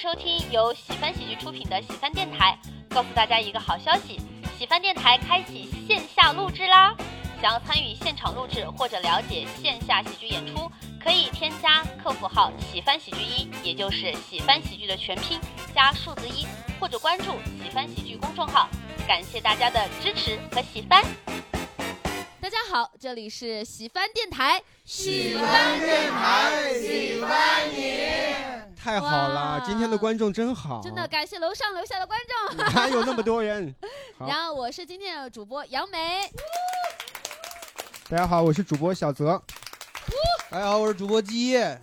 收听由喜翻喜剧出品的喜翻电台。告诉大家一个好消息，喜翻电台开启线下录制啦！想要参与现场录制或者了解线下喜剧演出，可以添加客服号“喜翻喜剧一”，也就是喜翻喜剧的全拼加数字一，或者关注喜翻喜剧公众号。感谢大家的支持和喜欢。大家好，这里是喜翻电台，喜翻电台，喜欢你。太好了，今天的观众真好，真的感谢楼上楼下的观众。哪有那么多人？然后我是今天的主播杨梅，大家好，我是主播小泽。大家好，我是主播基业。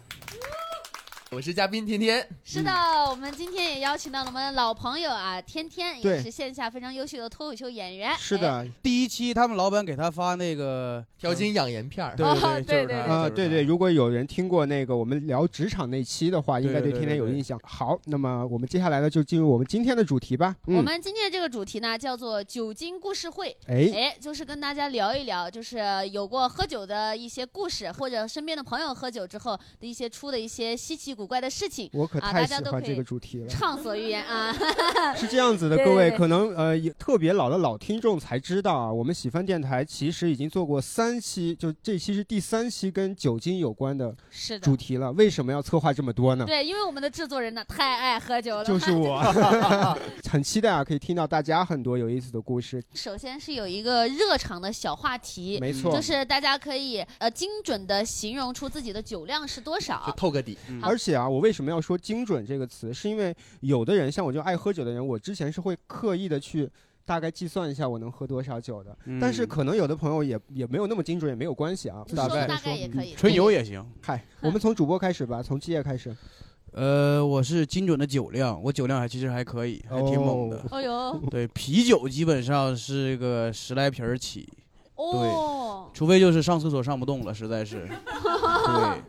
我是嘉宾天天，是的，我们今天也邀请到了我们的老朋友啊，天天也是线下非常优秀的脱口秀演员。哎，是的，第一期他们老板给他发那个调经养颜片儿。对哦对对对就是他啊，对对，，如果有人听过那个我们聊职场那期的话，应该对天天有印象。好，那么我们接下来呢，就进入我们今天的主题吧。嗯，我们今天的这个主题呢，叫做酒精故事会。哎，哎，就是跟大家聊一聊，就是有过喝酒的一些故事，或者身边的朋友喝酒之后的一些出的一些稀奇古怪的事情，我可啊太喜欢这个主题了。畅所欲言啊。是这样子的，各位 可能呃有特别老的老听众才知道啊，我们喜翻电台其实已经做过三期，就这期是第三期跟酒精有关的是的主，题了。为什么要策划这么多呢？对，因为我们的制作人呢太爱喝酒了。就是我，很期待啊，可以听到大家很多有意思的故事。首先是有一个热场的小话题，没错，就是大家可以呃精准的形容出自己的酒量是多就少。透个底，嗯而且啊，我为什么要说精准这个词？是因为有的人像我这种爱喝酒的人，我之前是会刻意的去大概计算一下我能喝多少酒的。嗯但是可能有的朋友也也没有那么精准，也没有关系啊。说大大概说概也可以，纯油也行。嗨，我们从主播开始吧，从基业开始。呃，我是精准的酒量，我酒量还其实还可以，还挺猛的。哦呦，对，啤酒基本上是个十来瓶儿起，哦，除非就是上厕所上不动了，实在是。对，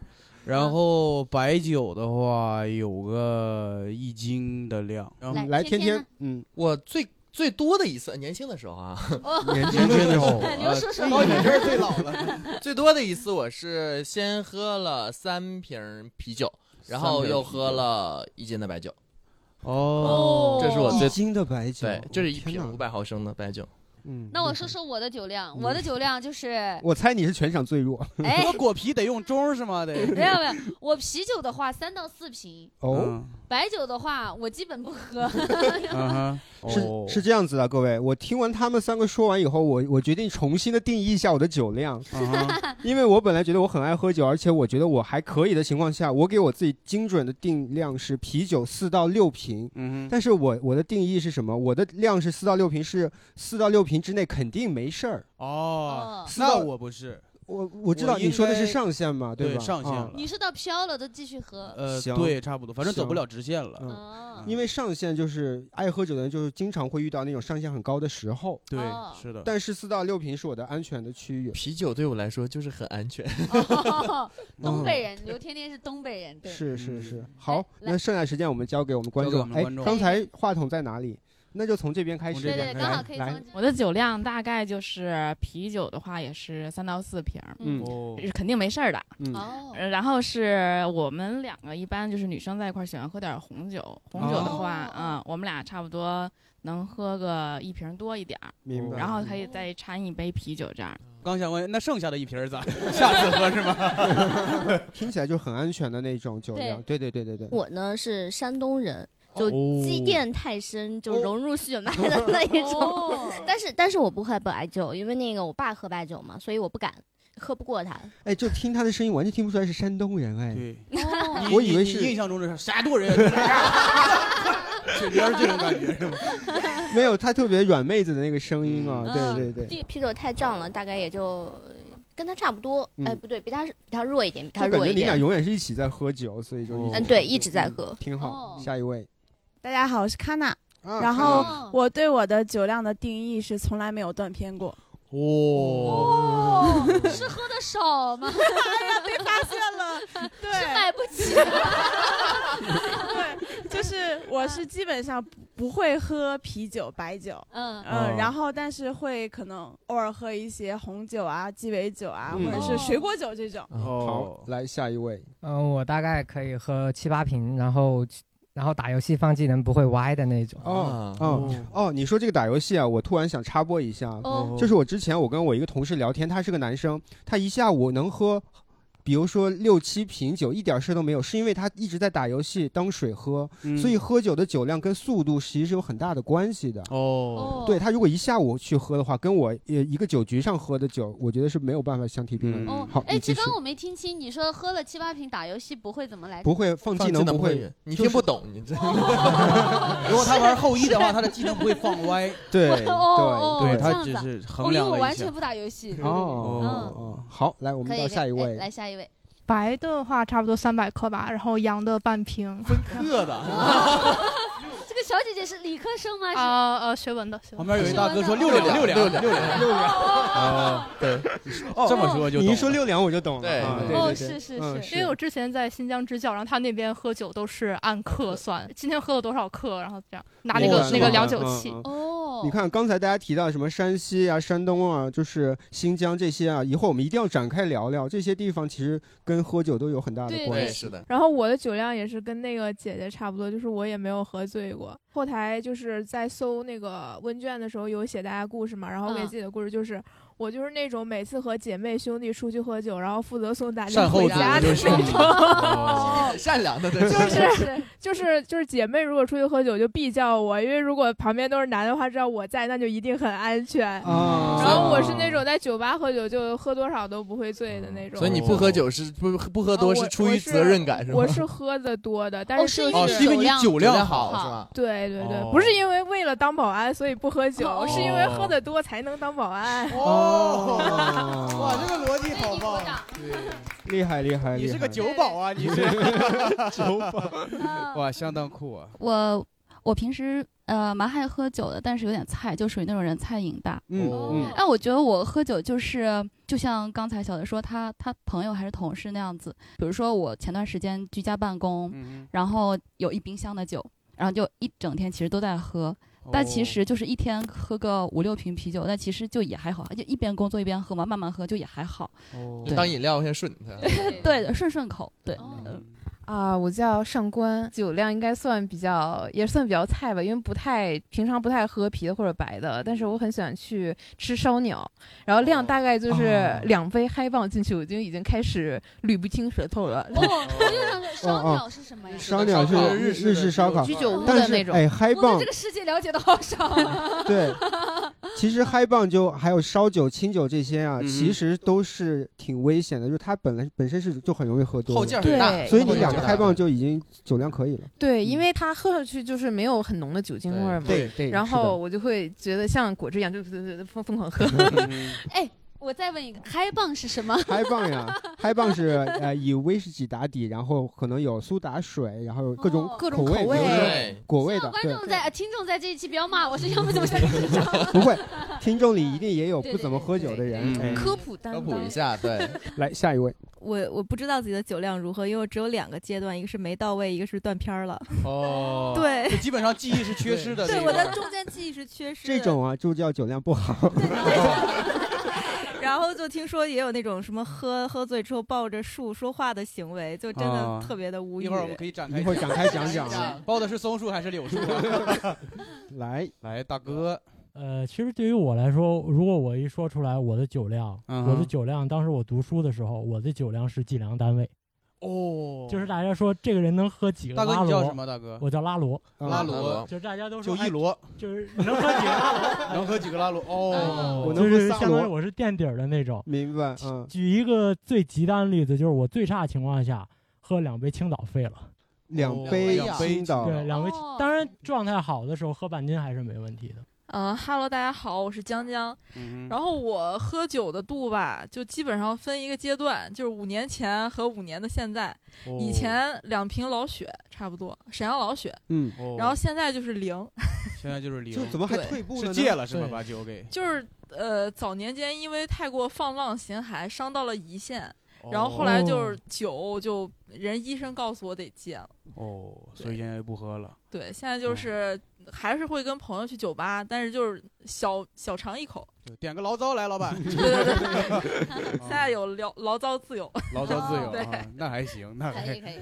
然后白酒的话有个一斤的量，然后来来，天天嗯，我最最多的一次，年轻的时候啊，哦，年轻的时候。候，牛叔叔。到 你这儿最老了。最多的一次我是先喝了三瓶啤酒，然后又喝了一斤的白酒，哦，这是我最一斤的白酒，对，这是一瓶五百毫升的白酒。嗯，那我，说说我的酒量，我的酒量就是，我猜你是全场最弱 哎喝，果啤得用盅是吗？得。没有没有，我啤酒的话三到四瓶，哦。嗯白酒的话我基本不喝。嗯哼，是哦是这样子的，各位，我听完他们三个说完以后，我我决定重新的定义一下我的酒量，因为我本来觉得我很爱喝酒，而且我觉得我还可以的情况下，我给我自己精准的定量是啤酒四到六瓶。嗯哼，但是我我的定义是什么？我的量是四到六瓶，是四到六瓶之内肯定没事儿。哦，四到那我不是，我我知道你说的是上限嘛，对吧？啊上限了你是到飘了都继续喝。呃，行对，差不多，反正走不了直线了。嗯哦，因为上限就是爱喝酒的人，就是经常会遇到那种上限很高的时候。对哦，是的。但是四到六瓶是我的安全的区域。啤酒对我来说就是很安全，哦 东北人，刘天天是东北人，对。是是嗯是，好，那剩下时间我们交给我们观众。哎们观，众刚才话筒在哪里？那就从这边开始。对对，刚好来来可以从，我的酒量大概就是啤酒的话也是三到四瓶儿，嗯肯定没事儿的。嗯，哦，呃然后是我们两个一般就是女生在一块儿喜欢喝点儿红酒，红酒的话，哦嗯，我们俩差不多能喝个一瓶多一点儿，明白。然后可以再掺一杯啤酒这样。刚想问，那剩下的一瓶儿咋？下次喝是吗？听起来就很安全的那种酒量。对对对对对。我呢是山东人，就哦积淀太深，就融入血脉的那一种。哦 但是但是我不喝白酒，因为那个我爸喝白酒嘛，所以我不敢，喝不过他。哎，就听他的声音，完全听不出来是山东人。哎，对，我以为是印象中的是山东人，这种感觉是吗？没有他特别软妹子的那个声音啊。嗯对对对，啤啤酒太胀了，大概也就跟他差不多。嗯哎，不对，比他比他弱一点，比他就感觉你俩弱一点。永远是一起在喝酒，所以就嗯，对，一直在喝。挺好。哦下一位。大家好，我是卡娜。啊然后哦我对我的酒量的定义是从来没有断片过。哦，哦，是喝的少吗？被发现了，是对买不起。对，就是我是基本上不不会喝啤酒、白酒，嗯，嗯，哦然后但是会可能偶尔喝一些红酒啊、鸡尾酒啊，嗯或者是水果酒这种。好，来下一位。嗯、我大概可以喝七八瓶，然后然后打游戏放技能不会歪的那种。哦哦哦，你说这个打游戏啊，我突然想插播一下，哦就是我之前我跟我一个同事聊天，他是个男生，他一下午能喝。比如说六七瓶酒，一点事都没有，是因为他一直在打游戏当水喝，嗯所以喝酒的酒量跟速度其实是有很大的关系的。哦，对他如果一下午去喝的话，跟我呃一个酒局上喝的酒，我觉得是没有办法相提并论的。哦好，，哎，你继续这刚我没听清，你说喝了七八瓶打游戏不会怎么来？不会放技能不会，你就是听不懂，你这。如果他玩后羿的话，他的技能不会放歪。对 对对，这样子啊他只是哦因为我衡量了一下完全不打游戏。哦好，来我们到下一位。来下一位。白的话差不多三百克吧，然后羊的半瓶。分克的。这个小姐姐是理科生吗？是啊呃，学文的。学文旁边有一大哥说六两。六两。六两。六两。六两。哦，对，这么说就你一说六两我就懂了。对啊哦对对对嗯因为我之前在新疆支教，然后他那边喝酒都是按克算，今天喝了多少克，然后这样拿那个那个量酒器。嗯哦，你看刚才大家提到什么山西啊、山东啊，就是新疆这些啊，以后我们一定要展开聊聊这些地方，其实跟喝酒都有很大的关系。是的。然后我的酒量也是跟那个姐姐差不多，就是我也没有喝醉过。后台就是在搜那个问卷的时候有写大家故事嘛，然后给嗯自己的故事就是。我就是那种每次和姐妹兄弟出去喝酒，然后负责送大家回家的那种。哦善良的，对就是就是就是姐妹如果出去喝酒就必叫我，因为如果旁边都是男的话，知道我在，那就一定很安全。哦然后我是那种在酒吧喝酒就喝多少都不会醉的那种。所以你不喝酒是不不喝多是出于责任感是吗？我是喝的多的，但哦是就哦是因为你酒量好好是吧对对对，哦不是因为为了当保安所以不喝酒，哦是因为喝的多才能当保安。哦，哇，这个逻辑好棒！厉害厉害，厉害你是个酒保啊，你是 酒保，哇，相当酷啊！我我平时呃蛮爱喝酒的，但是有点菜，就属于那种人菜瘾大。嗯嗯哎，我觉得我喝酒就是就像刚才小的说，他他朋友还是同事那样子。比如说我前段时间居家办公，然后有一冰箱的酒，然后就一整天其实都在喝。但其实就是一天喝个五六瓶啤酒，但其实就也还好，就一边工作一边喝嘛，慢慢喝就也还好。对当饮料先顺它。对的，顺顺口。对，嗯啊，我叫上官，酒量应该算比较，也算比较菜吧，因为不太平常不太喝啤的或者白的，但是我很喜欢去吃烧鸟，然后量大概就是哦两杯嗨棒进去，我就已经开始捋不清舌头了。哦，我就想说 烧鸟是什么呀？烧鸟是日日式烧烤，居酒屋的那种哎，嗨棒我对这个世界了解的好少啊。对，其实嗨棒就还有烧酒、清酒这些啊，嗯其实都是挺危险的，就是它本来本身是就很容易喝多的，后劲儿很大。对所以你两个嗨棒就已经酒量可以了。对，因为它喝上去就是没有很浓的酒精味儿嘛，对对然后我就会觉得像果汁一样，就就疯疯狂喝。哎，我再问一个，嗨棒是什么？嗨棒呀，嗨棒是呃以威士忌打底，然后可能有苏打水，然后有各种各，种口味比如说对果味的，观，众在呃听众在这一期不要骂我，是要不怎么？不会，听众里一定也有 不怎么喝酒的人。哎科普担科普一下，对，来下一位，我我不知道自己的酒量如何，因为我只有两个阶段，一个是没到位，一个是断片儿了。哦，对基本上记忆是缺失的。对，我的中间记忆是缺失的。这种啊就叫酒量不好。然后就听说也有那种什么喝喝醉之后抱着树说话的行为，就真的啊特别的无语。一会儿我们可以展开，一会儿展开讲讲啊。包的是松树还是柳树啊？来来，大哥，呃，其实对于我来说，如果我一说出来我的酒量，嗯我的酒量，当时我读书的时候，我的酒量是计量单位，哦，就是大家说这个人能喝几个大哥拉罗你叫什么？大哥，我叫拉罗，拉罗，就是大家都说哎就一罗，就是能喝几个拉罗，能喝几个拉罗？哦，我就能喝萨是相当于罗，我是垫底儿的那种。明白？嗯，举一个最极端的例子，就是我最差情况下喝两杯青岛废了。两杯两杯青岛，对，两杯哦，当然状态好的时候喝半斤还是没问题的。嗯哈喽，大家好，我是江江。嗯然后我喝酒的度吧，就基本上分一个阶段，就是五年前和五年的现在。哦以前两瓶老雪差不多，沈阳老雪，嗯，哦然后现在就是零，现在就是零，就怎么还退步了呢？戒了是吧？把酒给，就是呃早年间因为太过放浪形骸，伤到了胰腺。然后后来就是酒，就人医生告诉我得戒了。哦，所以现在不喝了。对，现在就是还是会跟朋友去酒吧，但是就是小小尝一口。就点个醪糟来，老板。对 对对，现在有醪醪糟自由。醪糟自由对啊，那还行，那还可以可以。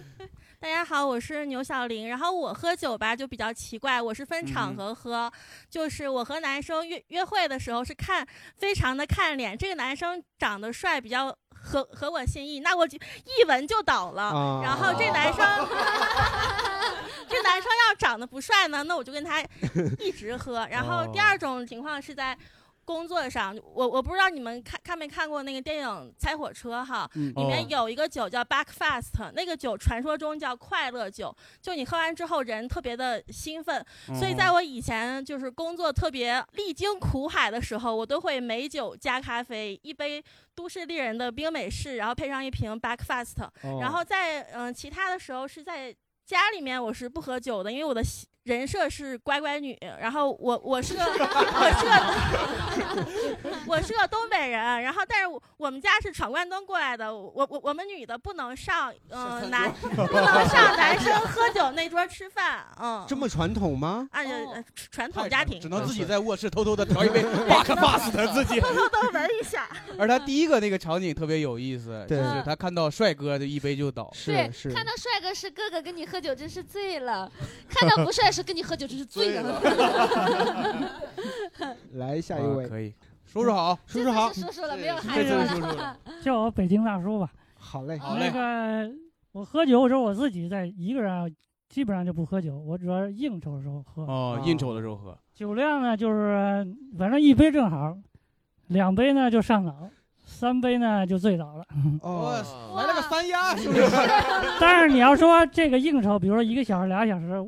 大家好，我是牛小玲。然后我喝酒吧就比较奇怪，我是分场合喝，就是我和男生约约会的时候是看非常的看脸，这个男生长得帅，比较合合我心意，那我就一闻就倒了。啊然后这男生。长得不帅呢，那我就跟他 一直喝。然后第二种情况是在工作上，我我不知道你们看看没看过那个电影《猜火车》哈，嗯里面哦。有一个酒叫 Backfast，那个酒传说中叫快乐酒，就你喝完之后人特别的兴奋。所以在我以前就是工作特别历经苦海的时候，我都会美酒加咖啡，一杯都市丽人的冰美式，然后配上一瓶 Backfast，、哦。然后在嗯、其他的时候是在家里面我是不喝酒的，因为我的人设是乖乖女，然后我我是个 我是个 我是个东北人，然后但是我我们家是闯关东过来的，我我我们女的不能上嗯、呃、男不能上男生喝酒那桌吃饭，嗯，这么传统吗？按照呃传统家庭只能自己在卧室偷偷的调一杯巴克巴斯的自己。偷偷的闻一下。而他第一个那个场景特别有意思，就是他看到帅哥就一杯就倒。对，看到帅哥是哥哥跟你喝酒真是醉了，看到不帅是跟你喝酒真是醉了。来下一位，啊可以，叔叔好，叔叔好，叔叔了，没有孩子了。叫我北京大叔吧。好嘞，那个我喝酒的时候，我自己在一个人啊，基本上就不喝酒，我主要是应酬的时候喝。哦，应酬的时候喝。酒量呢，就是反正一杯正好，两杯呢就上脑，三杯呢就醉倒了。哦，来了个三丫，是不是。但是你要说这个应酬，比如说一个小时、俩小时，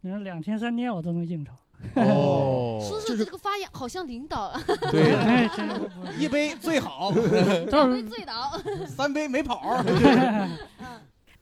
你说两天、三天我都能应酬。哦叔叔这个发言好像领导。对哎真是一杯最好，两杯醉倒。三杯没跑。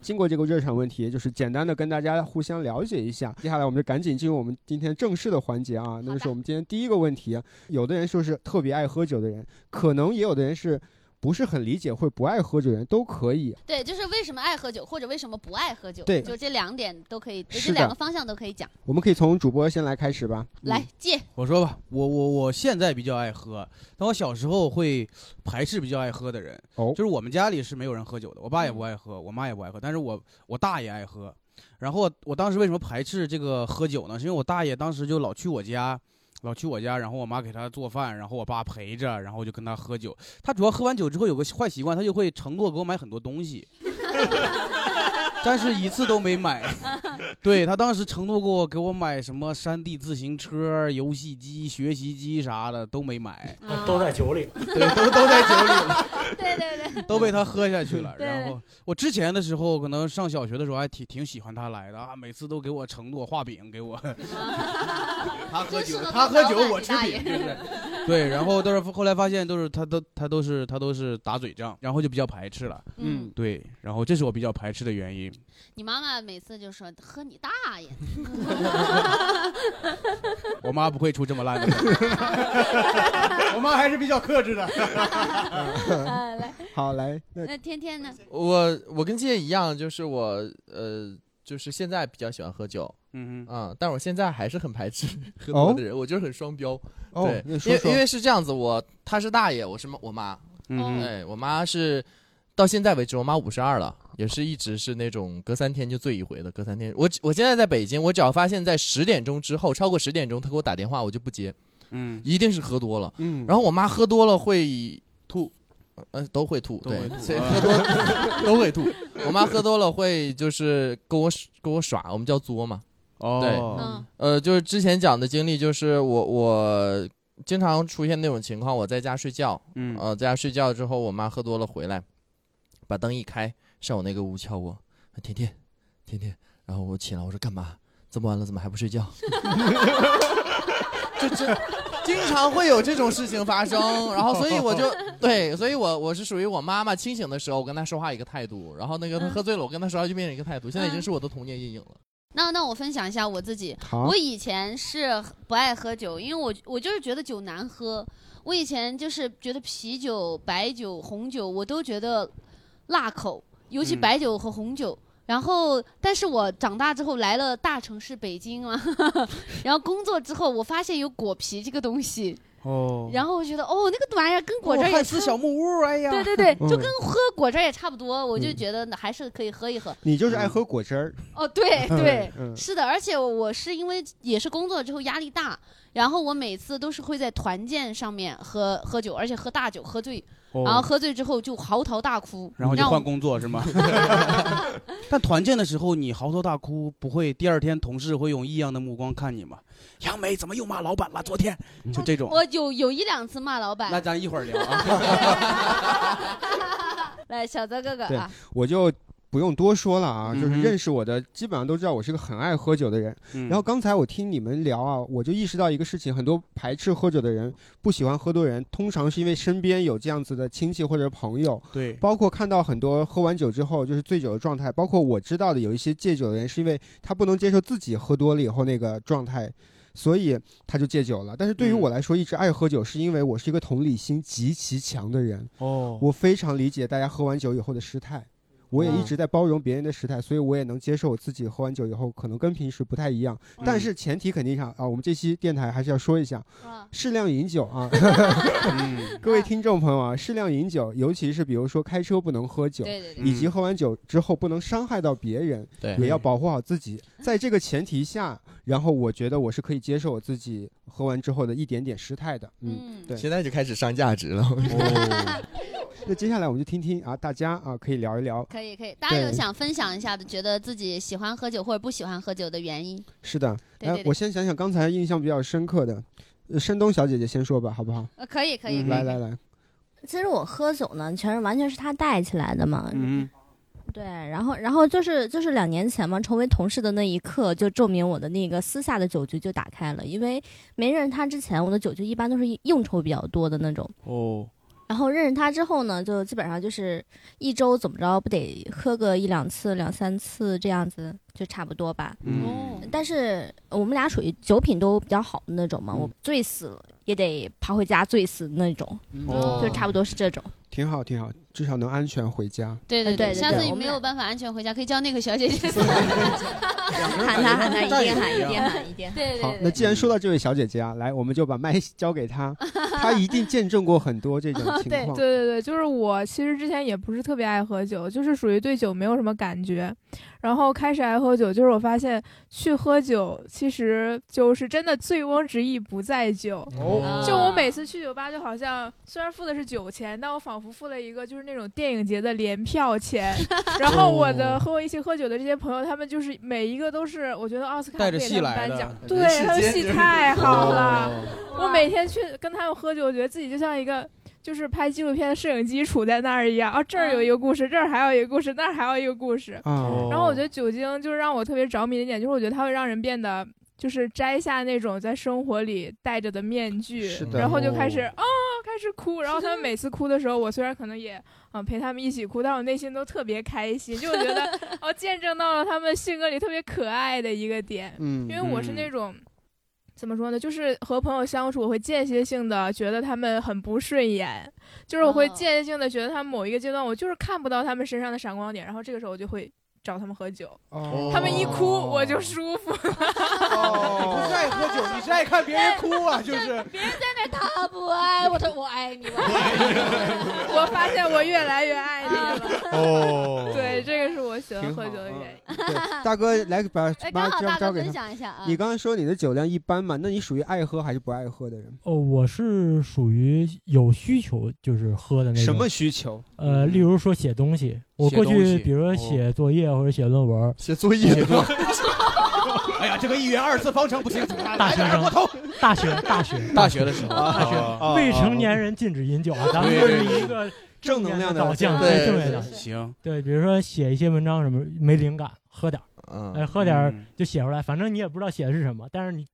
经过这个热场问题，就是简单的跟大家互相了解一下。接下来我们就赶紧进入我们今天正式的环节啊，那就是我们今天第一个问题。有的人说是特别爱喝酒的人，可能也有的人是不是很理解或不爱喝酒的人都可以。对，就是为什么爱喝酒，或者为什么不爱喝酒，对就这两点都可以，这两个方向都可以讲。我们可以从主播先来开始吧。来，借我说吧，我我我现在比较爱喝，但我小时候会排斥比较爱喝的人。哦，就是我们家里是没有人喝酒的，我爸也不爱喝，我妈也不爱喝，但是我我大爷爱喝。然后我当时为什么排斥这个喝酒呢？是因为我大爷当时就老去我家，老去我家，然后我妈给他做饭，然后我爸陪着，然后就跟他喝酒。他主要喝完酒之后有个坏习惯，他就会承诺给我买很多东西。但是一次都没买。对他当时承诺过给我买什么山地自行车、游戏机、学习机啥的都没买，都在酒里。对，都都在酒里了。对对对，都被他喝下去了。对然后我之前的时候，可能上小学的时候还挺挺喜欢他来的啊，每次都给我承诺画饼给我。他喝酒，他喝酒，我吃饼，对不。对，然后都是后来发现都是他都他都是他都是打嘴仗，然后就比较排斥了。嗯对，然后这是我比较排斥的原因。你妈妈每次就说喝你大爷。我妈不会出这么烂的，我妈还是比较克制的。啊来，好来，那天天呢？我我跟姐一样，就是我呃，就是现在比较喜欢喝酒，嗯嗯，但我现在还是很排斥 喝哦多的人，我就是很双标。哦对，说说因为因为是这样子，我他是大爷，我是妈我妈，嗯哎，我妈是到现在为止，我妈五十二了，也是一直是那种隔三天就醉一回的，隔三天。我我现在在北京，我只要发现在十点钟之后，超过十点钟，他给我打电话，我就不接，嗯，一定是喝多了，嗯，然后我妈喝多了会吐。呃，都会吐，对都会，吐所以喝多 都会吐。我妈喝多了会就是跟我跟我耍，我们叫作嘛。哦对，嗯呃，就是之前讲的经历，就是我我经常出现那种情况，我在家睡觉，嗯呃，在家睡觉之后，我妈喝多了回来，把灯一开，上我那个屋敲我，甜甜，甜甜，然后我起来，我说干嘛？这么晚了怎么还不睡觉？就 这经常会有这种事情发生，然后所以我就对，所以我我是属于我妈妈清醒的时候，我跟她说话一个态度，然后那个她喝醉了，我跟她说话就变成一个态度，现在已经是我的童年阴影了。那那我分享一下我自己，我以前是不爱喝酒，因为我我就是觉得酒难喝。我以前就是觉得啤酒、白酒、红酒我都觉得辣口，尤其嗯白酒和红酒。然后，但是我长大之后来了大城市北京嘛，然后工作之后，我发现有果皮这个东西，哦然后我觉得哦，那个玩意儿跟果汁也差汉斯小木屋哎呀对对对，就嗯跟喝果汁儿也差不多，我就嗯觉得还是可以喝一喝。你就是爱喝果汁儿。哦，对对，嗯 是的，而且我是因为也是工作之后压力大，然后我每次都是会在团建上面喝喝酒，而且喝大酒喝醉，哦然后喝醉之后就嚎啕大哭，然后就换工作是吗？但团建的时候你嚎啕大哭，不会第二天同事会用异样的目光看你吗？杨梅怎么又骂老板了？昨天就这种。我有有一两次骂老板。那咱一会儿聊啊。来，小泽哥哥对啊，，我就不用多说了啊，就是认识我的基本上都知道我是个很爱喝酒的人。嗯然后刚才我听你们聊啊，我就意识到一个事情：很多排斥喝酒的人，不喜欢喝多人，通常是因为身边有这样子的亲戚或者朋友。对包括看到很多喝完酒之后就是醉酒的状态，包括我知道的有一些戒酒的人，是因为他不能接受自己喝多了以后那个状态。所以他就戒酒了，但是对于嗯我来说，一直爱喝酒，是因为我是一个同理心极其强的人。哦我非常理解大家喝完酒以后的失态，我也一直在包容别人的时态，所以我也能接受我自己喝完酒以后可能跟平时不太一样。但是前提肯定上啊，我们这期电台还是要说一下，适量饮酒啊。各位听众朋友啊，适量饮酒，尤其是比如说开车不能喝酒，对对对以及喝完酒之后不能伤害到别人，对也要保护好自己。在这个前提下，然后我觉得我是可以接受我自己喝完之后的一点点失态的。嗯，对。现在就开始上价值了。哦，那接下来我们就听听啊，大家啊可以聊一聊。可以可以，大家有想分享一下的，觉得自己喜欢喝酒或者不喜欢喝酒的原因？是的，来对对对我先想想刚才印象比较深刻的，呃山东小姐姐先说吧，好不好？呃，可以可以，可以来来来，其实我喝酒呢，全是完全是他带起来的嘛。嗯，对，然后然后就是就是两年前嘛，成为同事的那一刻，就证明我的那个私下的酒局就打开了。因为没认识他之前，我的酒局一般都是应酬比较多的那种。哦，然后认识他之后呢，就基本上就是一周怎么着不得喝个一两次、两三次这样子，就差不多吧。嗯，但是我们俩属于酒品都比较好的那种嘛，我醉死了也得爬回家醉死的那种，哦就差不多是这种。挺好挺好，至少能安全回家。对对对对下次你没有办法安全回家，可以叫那个小姐姐。喊她喊她一定喊一定喊一定。喊，对对对那既然说到这位小姐姐啊，来，我们就把麦交给她，她一定见证过很多这种情对况。对对，就是我其实之前也不是特别爱喝酒，就是属于对酒没有什么感觉。然后开始爱喝酒，就是我发现去喝酒，其实就是真的醉翁之意不在酒。哦就我每次去酒吧，就好像虽然付的是酒钱，但我仿佛付了一个就是那种电影节的联票钱。然后我的和我一起喝酒的这些朋友，他们就是每一个都是我觉得奥斯卡带着给他们戏来的颁奖，对他们戏太好了。哦我每天去跟他们喝酒，我觉得自己就像一个就是拍纪录片的摄影机杵在那儿一样。啊，这儿有一个故事，这儿还有一个故事，那儿还有一个故事。哦然后我觉得酒精就是让我特别着迷的一点，就是我觉得它会让人变得。就是摘下那种在生活里戴着的面具然后就开始哦啊、开始哭，然后他们每次哭的时候，我虽然可能也嗯陪他们一起哭，但我内心都特别开心，就我觉得哦见证到了他们性格里特别可爱的一个点，嗯因为我是那种。怎么说呢？就是和朋友相处，我会间歇性的觉得他们很不顺眼，就是我会间歇性的觉得他们某一个阶段，我就是看不到他们身上的闪光点，然后这个时候我就会找他们喝酒，哦他们一哭我就舒服。哦，你不是爱喝酒，你是爱看别人哭啊，就是。别人在那他不爱我，说我爱你，我爱你。我发现我越来越爱你了。哦对，这个是我喜欢喝酒的原因。对，大哥来把哎把交交给他分享一下啊你刚才说你的酒量一般嘛，那你属于爱喝还是不爱喝的人？哦，我是属于有需求就是喝的那种。什么需求？呃，例如说写东西，我过去比如说写作业或者写论文，写作业写作 哎呀，这个一元二次方程不清楚，大学生头。大学大学大学的时候大哦学未成年人禁止饮酒啊，咱们这是一个正能量的导向，对正面的。行，对，比如说写一些文章什么没灵感，喝点哎，喝点就写出来，反正你也不知道写的是什么，但是你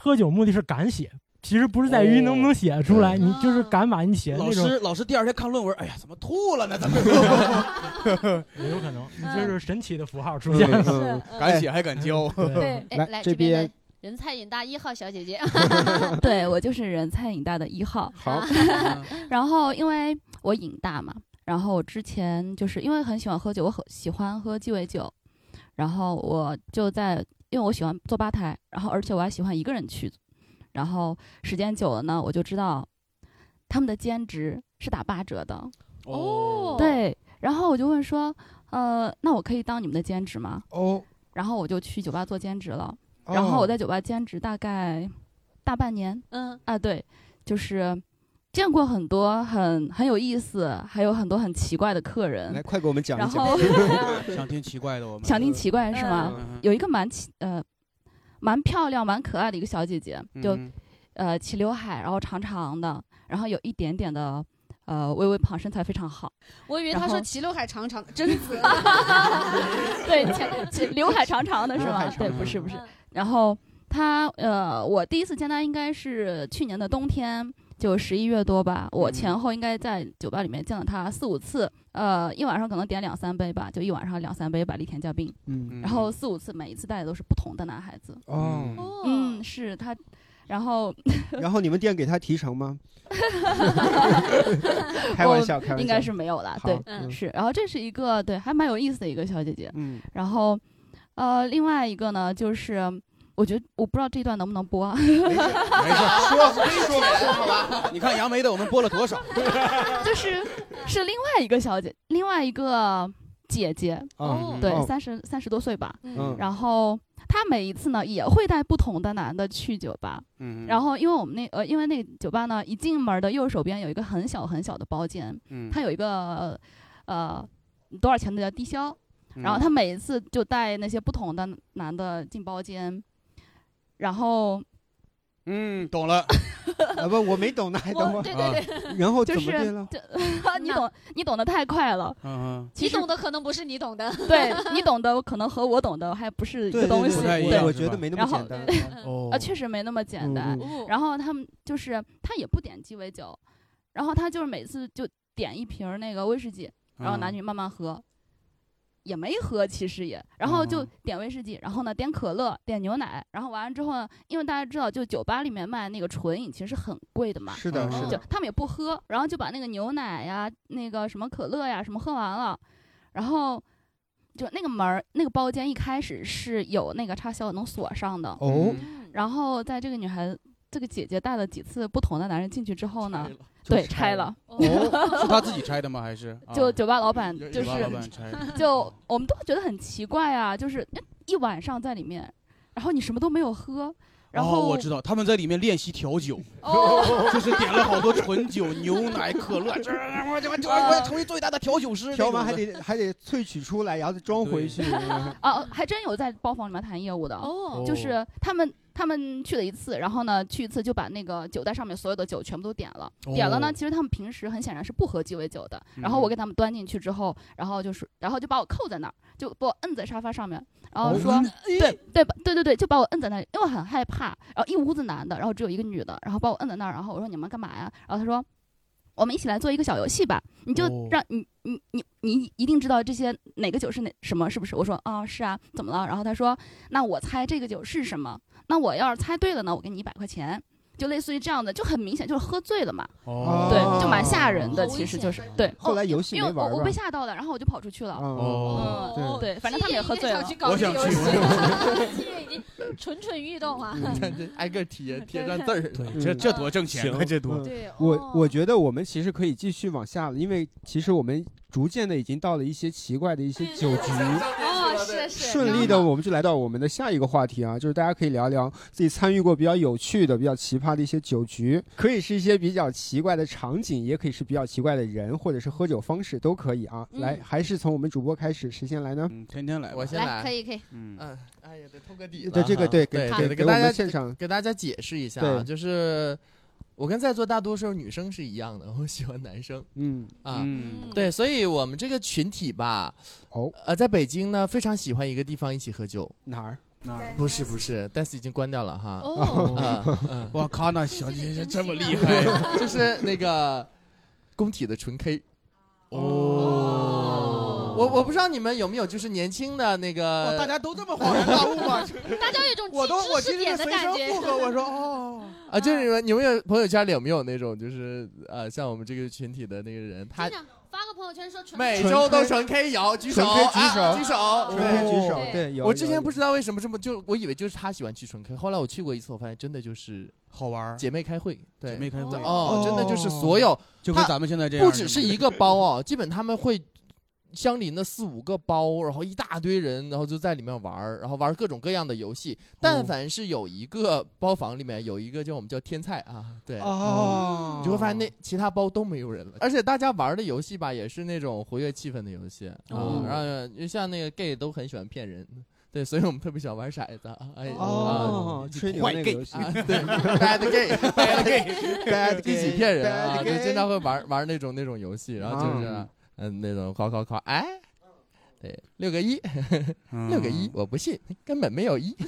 喝酒目的是敢写，其实不是在于能不能写出来，你就是敢把你写的老那种师，老师第二天看论文，哎呀，怎么吐了呢？怎么？也有可能，你就是神奇的符号出现嗯了，敢写还敢教。对，哎，来来这边边的人菜瘾大一号小姐姐，对我就是人菜瘾大的一号。好，然后因为我瘾大嘛，然后我之前就是因为很喜欢喝酒，我很喜欢喝鸡尾酒，然后我就在因为我喜欢坐吧台，然后而且我还喜欢一个人去，然后时间久了呢，我就知道他们的兼职是打八折的。哦对，然后我就问说，呃，那我可以当你们的兼职吗？哦，然后我就去酒吧做兼职了。哦然后我在酒吧兼职大概大半年。嗯啊，对，就是见过很多很很有意思，还有很多很奇怪的客人。来，快给我们讲一讲。然后 想听奇怪的我们。想听奇怪是吗？嗯有一个蛮奇呃蛮漂亮、蛮可爱的一个小姐姐，就、嗯呃齐刘海，然后长长的，然后有一点点的呃微微胖，身材非常好。我以为他然后说齐刘海长长，贞子。对，前前刘海长长的是吗？对，不是不是。然后她呃，我第一次见她应该是去年的冬天，就十一月多吧。我前后应该在酒吧里面见了他四五次，呃，一晚上可能点两三杯吧，就一晚上两三杯百利甜加冰。嗯然后四五次，每一次带的都是不同的男孩子。哦，嗯，是他，然后 然后你们店给他提成吗？开玩笑，开玩笑，应该是没有了。对，嗯是。然后这是一个对还蛮有意思的一个小姐姐。嗯。然后，呃，另外一个呢，就是我觉得我不知道这段能不能播啊。没事，说说说好吧。你看杨梅的，我们播了多少？就是是另外一个小姐，另外一个姐姐，哦对三十三十多岁吧。嗯然后她每一次呢也会带不同的男的去酒吧。嗯然后因为我们那呃，因为那个酒吧呢，一进门的右手边有一个很小很小的包间，嗯它有一个呃多少钱的叫低消，然后嗯他每一次就带那些不同的男的进包间，然后嗯，懂了。啊不，我没懂呢，还等会儿。对对对，然后就是怎么变了？这 你懂你懂得太快了。嗯你懂的可能不是你懂的，对你懂的可能和我懂的还不是一个东西，对对对我我觉得没那么然后简单 哦啊，确实没那么简单。然后他们就是他也不点鸡尾酒，然后他就是每次就点一瓶儿那个威士忌，然后男嗯女慢慢喝。也没喝，其实也，然后就嗯。点威士忌，然后呢点可乐，点牛奶，然后完了之后呢，因为大家知道，就酒吧里面卖那个纯饮其实是很贵的嘛，是的是的就他们也不喝，然后就把那个牛奶呀、那个什么可乐呀什么喝完了，然后就那个门儿那个包间一开始是有那个插销能锁上的哦，然后在这个女孩这个姐姐带了几次不同的男人进去之后呢，对，拆拆了了。哦是他自己拆的吗？还是 就啊酒吧老板酒吧就是老板拆的就我们都觉得很奇怪啊，就是一晚上在里面，然后你什么都没有喝，然后、哦，我知道他们在里面练习调酒，哦就是点了好多纯酒、牛奶、可乐，这我这我我要成为最大的调酒师。调完还得还得萃取出来，然后再装回去。啊，还真有在包房里面谈业务的，哦就是他们他们去了一次，然后呢去一次就把那个酒袋上面所有的酒全部都点了，点了呢，哦其实他们平时很显然是不喝鸡尾酒的，然后我嗯给他们端进去之后，然后就是然后就把我扣在那儿，就把我摁在沙发上面，然后说、对对吧对对对，就把我摁在那里，因为我很害怕，然后一屋子男的，然后只有一个女的，然后把我摁在那儿，然后我说你们干嘛呀？然后他说。我们一起来做一个小游戏吧，你就哦让你你你你一定知道这些哪个酒是哪什么是不是？我说啊是啊，怎么了？然后他说那我猜这个酒是什么？那我要是猜对了呢，我给你一百块钱，就类似于这样的，就很明显就是喝醉了嘛。哦对，就蛮吓人的，其实就是对。后来游戏因为我我被吓到了，然后我就跑出去了。哦嗯，对，反正他们也喝醉了。我想去 七月已经蠢蠢欲动啊！挨个 贴贴上字儿。对，这这多挣钱啊，这多。对，我我觉得我们其实可以继续往下了，因为其实我们逐渐的已经到了一些奇怪的一些酒局。哦，是是，顺利的，我们就来到我们的下一个话题啊，就是大家可以聊聊自己参与过比较有趣的、比较奇葩的一些酒局，可以是一些比较奇怪的场景，也可以是比较奇怪的人，或者是喝酒方式都可以啊。嗯来，还是从我们主播开始，谁先来呢？嗯，天天来，我先来可以可以，嗯嗯，哎呀，得透个底了对这个对给给给大家现场给大家解释一下啊，对就是我跟在座大多数女生是一样的，我喜欢男生嗯啊，嗯对，所以我们这个群体吧，哦，呃，在北京呢，非常喜欢一个地方一起喝酒，哪儿？哪儿？不是不是，但是已经关掉了哈。哦啊嗯，哇，卡娜小姐姐这么厉害，就是那个工体的纯 K。哦，我我不知道你们有没有就是年轻的那个，哇大家都这么恍然大悟吗？大家有一种我都我今知识点天随声的感觉。附和，我说 哦，啊，就是你们你们有朋友圈里有没有那种就是呃像我们这个群体的那个人，他发个朋友圈说纯每周都纯 K 有，举手，纯 K 举手啊举手，纯 K 举手对有我之前不知道为什么这么，就我以为就是他喜欢去纯 K，后来我去过一次，我发现真的就是好玩，姐妹开会，对，姐妹开会哦，真的就是所有，就跟咱们现在这样不只是一个包哦，基本他们会。相邻的四五个包，然后一大堆人，然后就在里面玩儿，然后玩各种各样的游戏。但凡是有一个包房里面有一个叫我们叫天菜啊，对，哦。你就会发现那其他包都没有人了，而且大家玩的游戏吧也是那种活跃气氛的游戏然后就像那个 gay 都很喜欢骗人。对，所以我们特别喜欢玩骰子，哎，啊哦吹牛坏那个游戏啊 对，bad gay，bad gay，bad gay，一起骗人啊就经常会玩玩那种那种游戏，然后就是啊嗯那种考考考，哎，对，六个一，六个一，我不信，根本没有一，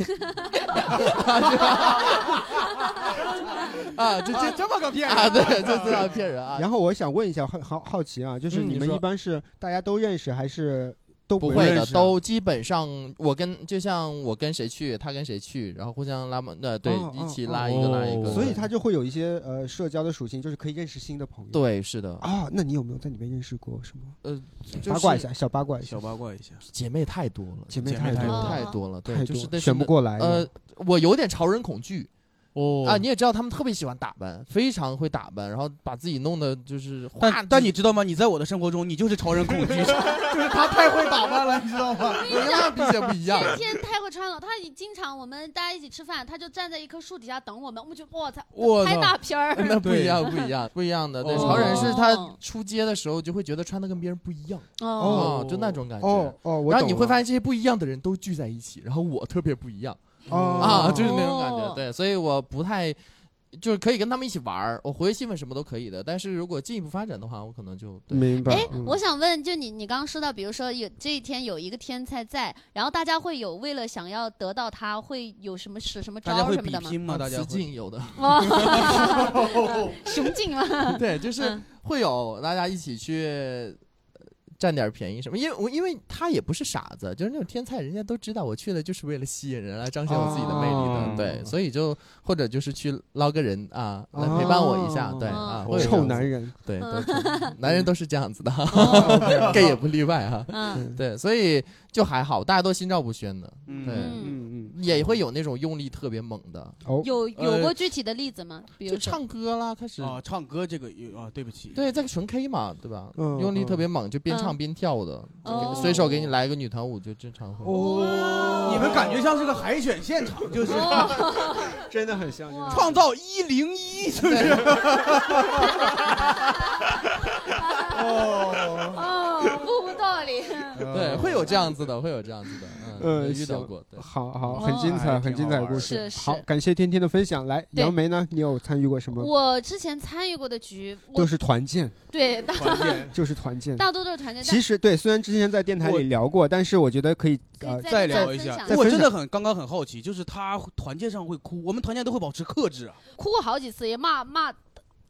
啊，这这这么个骗人。啊，对，就这样骗人啊。然后我想问一下，好好好奇啊，就是你们一般是大家都认识还是都不会的，都基本上我跟就像我跟谁去，他跟谁去，然后互相拉嘛，那对，哦一起哦拉一个拉一个，所以对他就会有一些呃社交的属性，就是可以认识新的朋友。对是的啊，那你有没有在里面认识过什么？呃，八卦一下，小八卦一下，小八卦一下，姐妹太多了，姐妹太太多了太多了，对，太多就是选不过来呃，我有点潮人恐惧。哦啊，你也知道他们特别喜欢打扮，非常会打扮，然后把自己弄得就是花但但你知道吗？你在我的生活中，你就是潮人恐惧，就是他太会打扮了，你知道吗？跟他比起来不一样。天天太会穿了，他经常我们大家一起吃饭，他就站在一棵树底下等我们，我们就我操，拍我操大片儿，那不一样，不一样，不一样的。对，哦潮人是他出街的时候就会觉得穿的跟别人不一样，哦就那种感觉。哦哦然后你会发现这些不一样的人都聚在一起，然后我特别不一样，哦啊，就是那种感觉。哦对，所以我不太。就是可以跟他们一起玩儿，我活跃气氛什么都可以的。但是如果进一步发展的话，我可能就对明白哎，嗯我想问，就你你刚刚说到，比如说有这一天有一个天才在，然后大家会有为了想要得到他，会有什么使什么招什么的吗？比拼吗？大家有的，哇 雄竞吗？对，就是嗯会有大家一起去呃占点便宜什么，因为我因为他也不是傻子，就是那种天才，人家都知道我去了就是为了吸引人来彰显我自己的魅力的，哦对，所以就或者就是去捞个人啊，来陪伴我一下，对啊，会有这臭男人，对，男人都是这样子的哦，gay 也不例外哈，嗯。对，所以就还好，大家都心照不宣的，对，嗯嗯，也会有那种用力特别猛的，哦。有有过具体的例子吗？比如就唱歌啦，开始。啊，唱歌这个有啊，对不起，对，这个纯 K 嘛，对吧？嗯用力特别猛，就边唱嗯边跳的，就给哦。随手给你来一个女团舞就正常会。哦，你们感觉像是个海选现场，就是。真的很像，创造一零一，是不是？哦哦，不无道理。对，会有这样子的，会有这样子的，嗯，遇到过。对，好好，很精彩，哎很精彩的故事。是是好，感谢天天的分享。来，杨梅呢？你有参与过什么？我之前参与过的局，都是团建，对大团建 就是团建。大多都是团建。其实对，虽然之前在电台里聊过，但是我觉得可以呃再再聊一下我真的很刚刚很好奇，就是他团建上会哭，我们团建都会保持克制啊，哭过好几次，也骂骂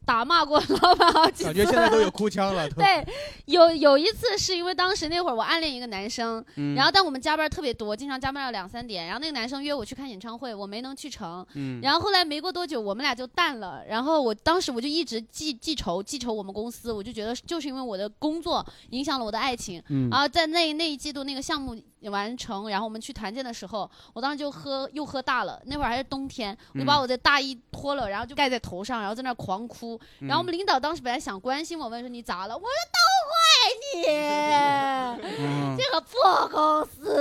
打骂过老板好几次。感觉现在都有哭腔了。对，有有一次是因为当时那会儿我暗恋一个男生，嗯然后但我们加班特别多，经常加班到两三点，然后那个男生约我去看演唱会，我没能去成，嗯然后后来没过多久我们俩就淡了，然后我当时我就一直记记仇记仇我们公司，我就觉得就是因为我的工作影响了我的爱情，嗯然后在那那一季度那个项目完成，然后我们去团建的时候，我当时就喝又喝大了，那会儿还是冬天，我就把嗯我的大衣脱了，然后就盖在头上，然后在那儿狂哭，然后我们领导当时本来想关心我，问说你咋了，我说都 怪你。嗯这个破公司，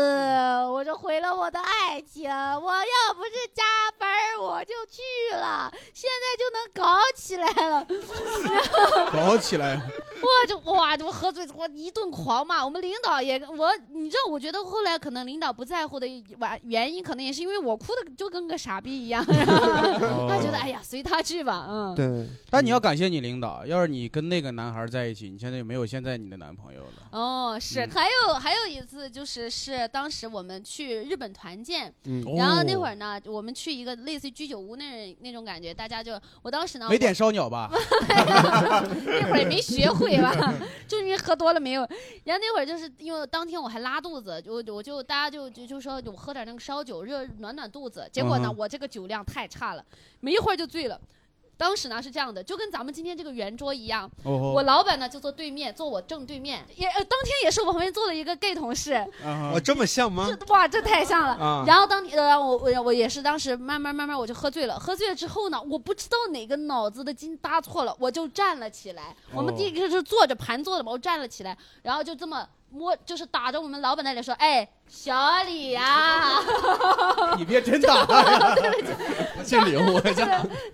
我就毁了我的爱情。我要不是加班儿，我就去了，现在就能搞起来了。搞起来，我就哇，我喝醉，我一顿狂骂。我们领导也我，你知道，我觉得后来可能领导不在乎的原原因，可能也是因为我哭的就跟个傻逼一样，然 后他觉得哎呀，随他去吧，嗯。对，但你要感谢你领导，要是你跟那个男孩在一起，你现在就没有现在你的男朋友了。哦，是，嗯还有还有一次就是是当时我们去日本团建，嗯然后那哦会儿呢，我们去一个类似于居酒屋那那种感觉，大家就我当时呢没点烧鸟吧？那会儿也没学会吧，就因为喝多了没有。然后那会儿就是因为当天我还拉肚子，就我就大家就就就说我喝点那个烧酒热暖暖肚子。结果呢，嗯我这个酒量太差了，没一会儿就醉了。当时呢是这样的，就跟咱们今天这个圆桌一样，我老板呢就坐对面，坐我正对面，也呃当天也是我旁边坐了一个 gay 同事，哦，这么像吗？哇，这太像了。啊然后当天，呃，我我我也是当时慢慢慢慢我就喝醉了，喝醉了之后呢，我不知道哪个脑子的筋搭错了，我就站了起来。我们哦第一个是坐着盘坐的嘛，我站了起来，然后就这么摸，就是打着我们老板的脸说：“哎，小李呀、你别真打呀，这礼物对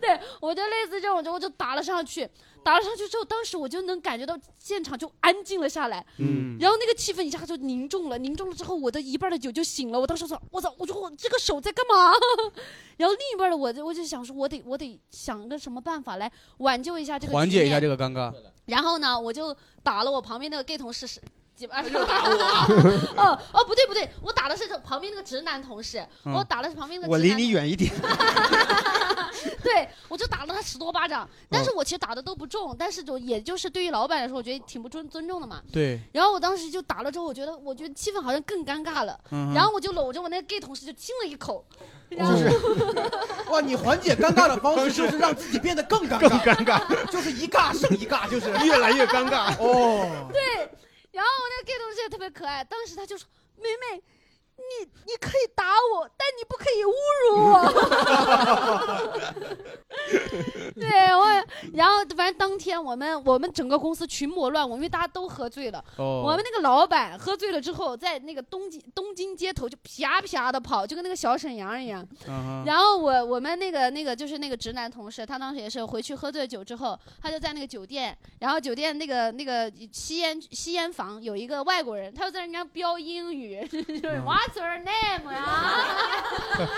对，我就类似这种，我就我就打了上去，打了上去之后，当时我就能感觉到现场就安静了下来，嗯然后那个气氛一下就凝重了，凝重了之后，我的一半的酒就醒了，我当时说，我操，我说我这个手在干嘛？然后另一半的我就我就想说，我得我得想个什么办法来挽救一下这个缓解一下这个。个尴尬。然后呢，我就打了我旁边那个 gay 同事是。几巴又 打我！哦哦，不对不对，我打的是旁边那个直男同事，嗯我打的是旁边那个我离男你远一点。对，我就打了他十多巴掌，但是我其实打的都不重，但是就也就是对于老板来说，我觉得挺不尊尊重的嘛。对，然后我当时就打了之后，我觉得我觉得气氛好像更尴尬了，嗯哼然后我就搂着我那个 gay 同事就亲了一口，然后哇，你缓解尴尬的方式就是让自己变得更尴尬，更尴尬，就是一尬胜一尬，就是越来越尴尬。哦，对，然后我那个 gay 同学也特别可爱，当时他就说：“妹妹，你你可以打我，但你不可以侮辱我。”对我，然后反正当天我们我们整个公司群魔乱舞，因为大家都喝醉了。哦我们那个老板喝醉了之后，在那个东京东京街头就啪啪的跑，就跟那个小沈阳一样。然后我我们那个那个就是那个直男同事，他当时也是回去喝醉酒之后，他就在那个酒店，然后酒店那个那个吸烟吸烟房有一个外国人，他就在人家飙英语，就是 What's your name 呀？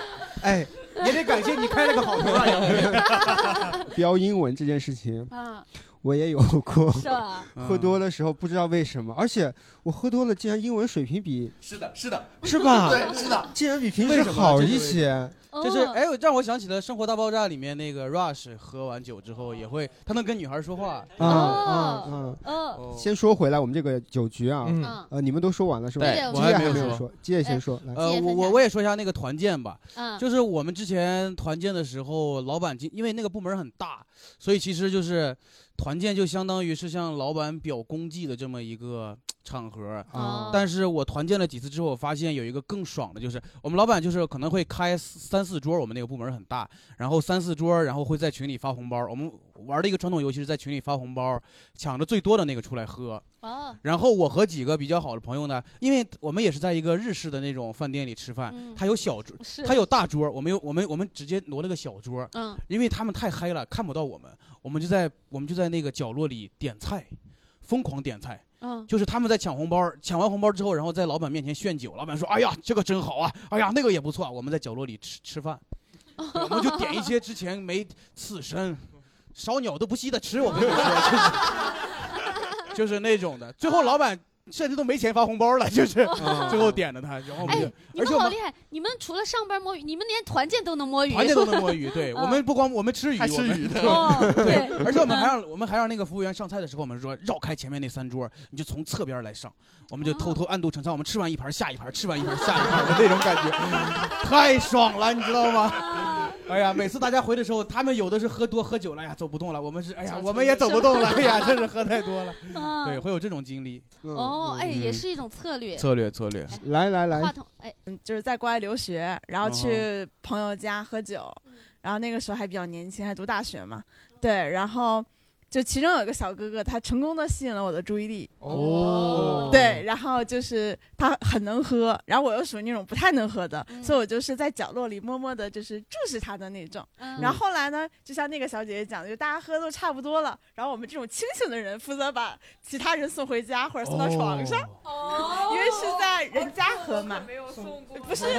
哎，也得感谢你开了个好头啊。标英文这件事情，啊，我也有 过。是吧 喝多的时候不知道为什么，而且我喝多了，竟然英文水平比是的，是的，是吧？对，是的，竟然比平时好一些。哦就是哎，让我想起了《生活大爆炸》里面那个 Rush 喝完酒之后也会，他能跟女孩说话。啊啊哦啊！先说回来，我们这个酒局啊嗯，呃，你们都说完了是吧？对我还没有说说，基业先说。来呃，我我我也说一下那个团建吧，嗯就是我们之前团建的时候，老板进，因为那个部门很大，所以其实就是团建就相当于是向老板表功绩的这么一个场合。哦但是我团建了几次之后，我发现有一个更爽的，就是我们老板就是可能会开三四桌，我们那个部门很大，然后三四桌，然后会在群里发红包。我们玩的一个传统游戏是在群里发红包，抢着最多的那个出来喝。哦然后我和几个比较好的朋友呢，因为我们也是在一个日式的那种饭店里吃饭，嗯它有小桌是，它有大桌，我们有我们我们直接挪了个小桌，嗯因为他们太嗨了，看不到我们，我们就在我们就在那个角落里点菜，疯狂点菜。嗯就是他们在抢红包，抢完红包之后，然后在老板面前炫酒。老板说：“哎呀，这个真好啊！哎呀，那个也不错。”我们在角落里吃吃饭，我们就点一些之前没刺身、烧鸟都不稀的吃。我跟你说，就是 就是那种的。最后老板甚至都没钱发红包了，就是哦 最后点的他，然后我们就，你而且我们们好厉害！你们除了上班摸鱼，你们连团建都能摸鱼，团建都能摸鱼。对嗯我们不光我们吃鱼，还吃我们鱼的 哦对对，而且我们还让我们还让那个服务员上菜的时候，我们说绕开前面那三桌，你就从侧边来上，我们就偷偷暗度陈仓，我们吃完一盘下一盘，吃完一盘下一盘的那种感觉，太爽了，你知道吗？哎呀，每次大家回的时候，他们有的是喝多喝酒了哎呀，走不动了，我们是哎呀，我们也走不动了，哎呀，真是喝太多了，嗯。对，会有这种经历。哦，哎，嗯。也是一种策略。策略策略，来来来。话，筒，哎，嗯，就是在国外留学，然后嗯去朋友家喝酒，然后那个时候还比较年轻，还读大学嘛，对，然后就其中有一个小哥哥，他成功的吸引了我的注意力，哦对，然后就是他很能喝，然后我又属于那种不太能喝的，嗯所以我就是在角落里默默的，就是注视他的那种。嗯然后后来呢，就像那个小姐姐讲的，就大家喝都差不多了，然后我们这种清醒的人负责把其他人送回家或者送到床上，哦 因为是在人家喝嘛，没有送过，不是。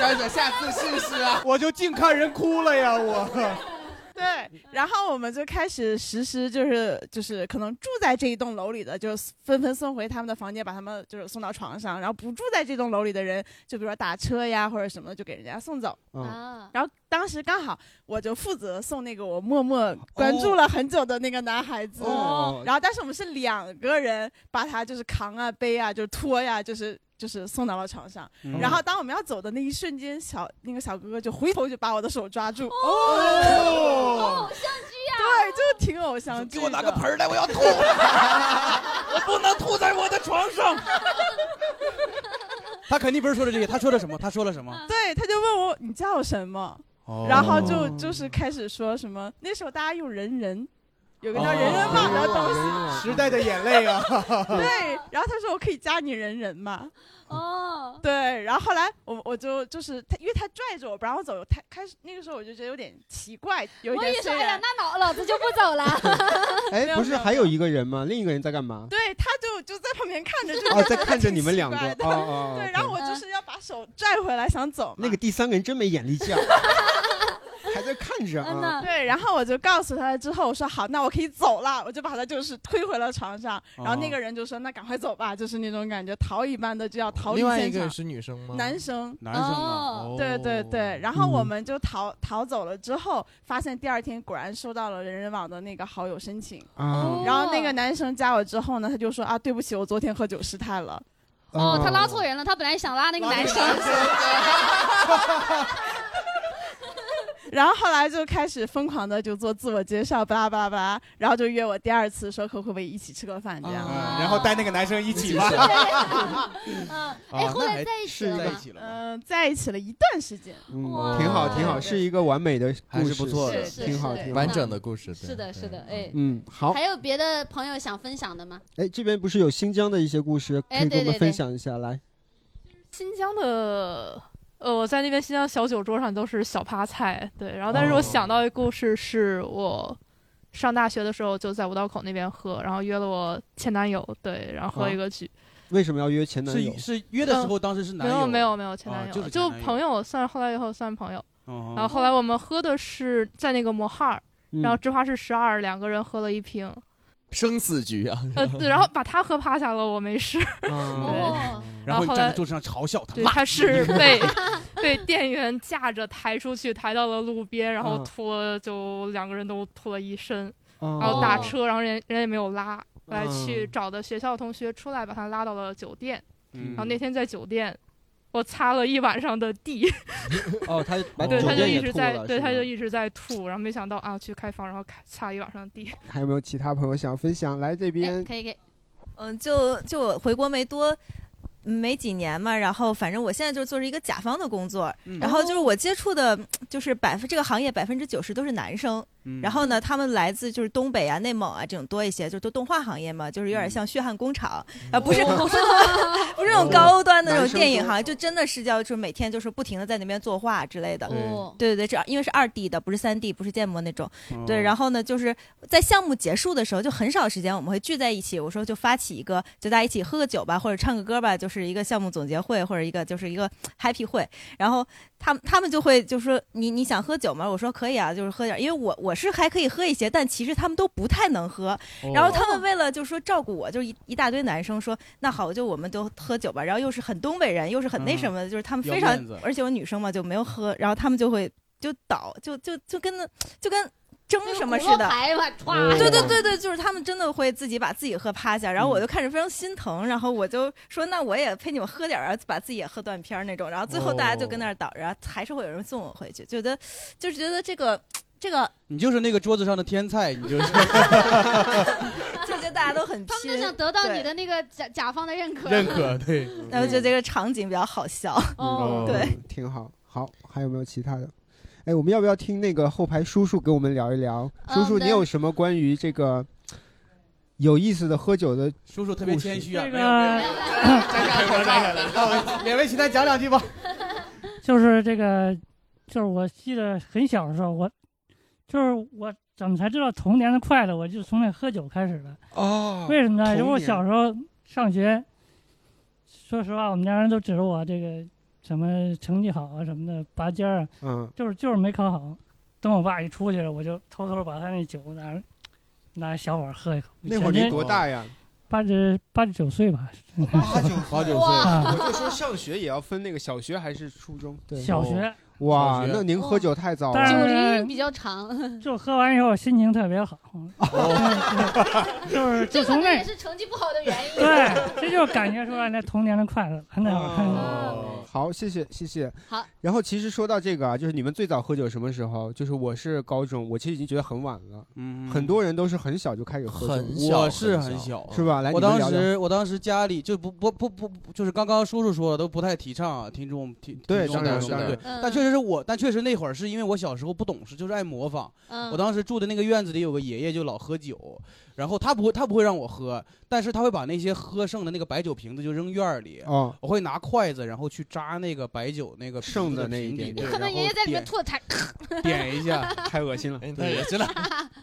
小姐下次试试啊！我就净看人哭了呀，我。对，然后我们就开始实施，就是就是可能住在这一栋楼里的，就纷纷送回他们的房间，把他们就是送到床上，然后不住在这栋楼里的人，就比如说打车呀或者什么的，就给人家送走。啊，然后当时刚好我就负责送那个我默默关注了很久的那个男孩子，哦。然后但是我们是两个人把他就是扛啊背啊，就是拖呀，就是就是送到了床上。嗯然后当我们要走的那一瞬间，小那个小哥哥就回头就把我的手抓住。哦偶像剧啊！对，就是挺偶像剧。给我拿个盆来，我要吐，我不能吐在我的床上。他肯定不是说的这个，他说的什么？他说了什么？对，他就问我你叫什么，哦然后就就是开始说什么。那时候大家用人人，有个叫人人网的东西，时代的眼泪啊！对，然后他说我可以加你人人吗？哦，对，然后后来我我就就是他，因为他拽着我不让我走，他开始那个时候我就觉得有点奇怪，有一我点虽也说哎呀，那老老子就不走了。哎，不是还有一个人吗？另一个人在干嘛？对，他就就在旁边看着，就哦，在看着你们两个哦哦。对，然后我就是要把手拽回来想走，那个第三个人真没眼力见儿，还在看着 啊。对，然后我就告诉他了之后，我说好，那我可以走了，我就把他就是推回了床上，然后那哦个人就说那赶快走吧，就是那种感觉逃一般的就要逃离另外一现场。个是女生吗？男生，男生啊哦对对对，然后我们就逃逃走了之后，发现第二天果然收到了人人网的那个好友申请，啊然后那个男生加我之后呢，他就说啊，对不起，我昨天喝酒失态了。哦，他拉错人了，他本来想拉那个男生。然后后来就开始疯狂的就做自我介绍，巴拉巴拉巴拉，然后就约我第二次说可不可以一起吃个饭这样。然后带那个男生一起吧。嗯，哎后来在一起了吗在一起了嗯，在一起了一段时间。嗯，挺好，挺好，是一个完美的还故事，是不错的，挺好，挺好完整的故事。是的，是的，哎。嗯，好还。有别的朋友想分享的吗？哎，这边不是有新疆的一些故事，可以跟我们哎对对对分享一下？来，新疆的，呃，我在那边新疆小酒桌上都是小趴菜，对。然后，但是我想到一个故事，是我上大学的时候就在五道口那边喝，然后约了我前男友，对，然后喝一个局。为什么要约前男友？是是约的时候，当时是男友，没有没有没有前啊男友，就是男友朋友，算是后来以后算朋友。哦然后后来我们喝的是在那个摩哈尔，嗯然后芝华士十二，两个人喝了一瓶。生死局啊！呃，对，然后把他喝趴下了，我没事。哦，然后后来你站在桌子上嘲笑他，对，骂他是被被店员架着抬出去，抬到了路边，然后嗯。吐了，就两个人都吐了一身，哦。然后打车，然后人人也没有拉，后来去嗯。找的学校同学出来把他拉到了酒店，嗯。然后那天在酒店。我擦了一晚上的地，哦，他把对，他就一直在，对，他就一直在吐，然后没想到啊，去开房，然后开擦一晚上的地。还有没有其他朋友想分享？来这边，可以可以。嗯，就就我回国没多。没几年嘛，然后反正我现在就做着一个甲方的工作，嗯然后就是我接触的，就是百分这个行业百分之九十都是男生，嗯。然后呢，他们来自就是东北啊、内蒙啊这种多一些，就都动画行业嘛，就是有嗯。点像血汗工厂，啊，不是哦。不是不是那种高端的那种电影行业，就真的是叫就是每天就是不停的在那边作画之类的，哦。对对对，这因为是二 D 的，不是三 D，不是建模那种，哦。对，然后呢，就是在项目结束的时候，就很少时间我们会聚在一起，我说就发起一个，就大家一起喝个酒吧，或者唱个歌吧，就是一个项目总结会，或者一个就是一个 happy 会，然后他们他们就会就说你你想喝酒吗？我说可以啊，就是喝点儿，因为我我是还可以喝一些，但其实他们都不太能喝。然后他们为了就是说照顾我，就是一一大堆男生说那好，就我们就喝酒吧。然后又是很东北人，又是很那什么的，就是他们非常而且我女生嘛就没有喝，然后他们就会就倒，就就就跟那就跟。争什么似的？对对对对，就是他们真的会自己把自己喝趴下，然后我就看着非常心疼，然后我就说那我也陪你们喝点儿，把自己也喝断片儿那种，然后最后大家就跟那儿倒着，然后还是会有人送我回去，觉得就是觉得这个这个你就是那个桌子上的天菜，你就是。就觉得大家都很拼，他们就想得到你的那个甲甲方的认可。认可对 然后觉得这个场景比较好笑。哦对，嗯挺好。好，还有没有其他的？哎，我们要不要听那个后排叔叔跟我们聊一聊？叔叔，你有什么关于这个有意思的喝酒的？叔叔特别谦虚啊，这没有没有，个摘下口罩，哦勉为其难讲两句吧。就是这个，就是我记得很小的时候，我就是我怎么才知道童年的快乐？我就从那喝酒开始的。哦为什么呢？因为我小时候上学，说实话，我们家人都指着我这个什么成绩好啊什么的拔尖儿啊，嗯，就是就是没考好。等我爸一出去了，我就偷偷把他那酒拿拿小碗喝一口。那会儿你多大呀？八十八十九岁吧。八九八九岁。我就说上学也要分那个小学还是初中？对，小学。哇，那您喝酒太早了。九但是龄比较长，就喝完以后心情特别好，就是就从那这可能也是成绩不好的原因。对，这就感觉出来那童年的快乐，那会儿看哦，好，谢谢谢谢。好，然后其实说到这个啊，就是你们最早喝酒什么时候？就是我是高中，我其实已经觉得很晚了。嗯。很多人都是很小就开始喝酒，很小我是很小是吧？来，我当时我当时家里就不不不不不，就是刚刚叔叔说的都不太提倡啊，听众听对听众当然对但确实是我，但确实那会儿是因为我小时候不懂事，就是爱模仿。嗯我当时住的那个院子里有个爷爷就老喝酒，然后他不会他不会让我喝，但是他会把那些喝剩的那个白酒瓶子就扔院儿里。哦，我会拿筷子，然后去扎那个白酒那个剩的那一点点可能然后爷爷在里面点吐的太，点一下，太恶心了，太恶心了。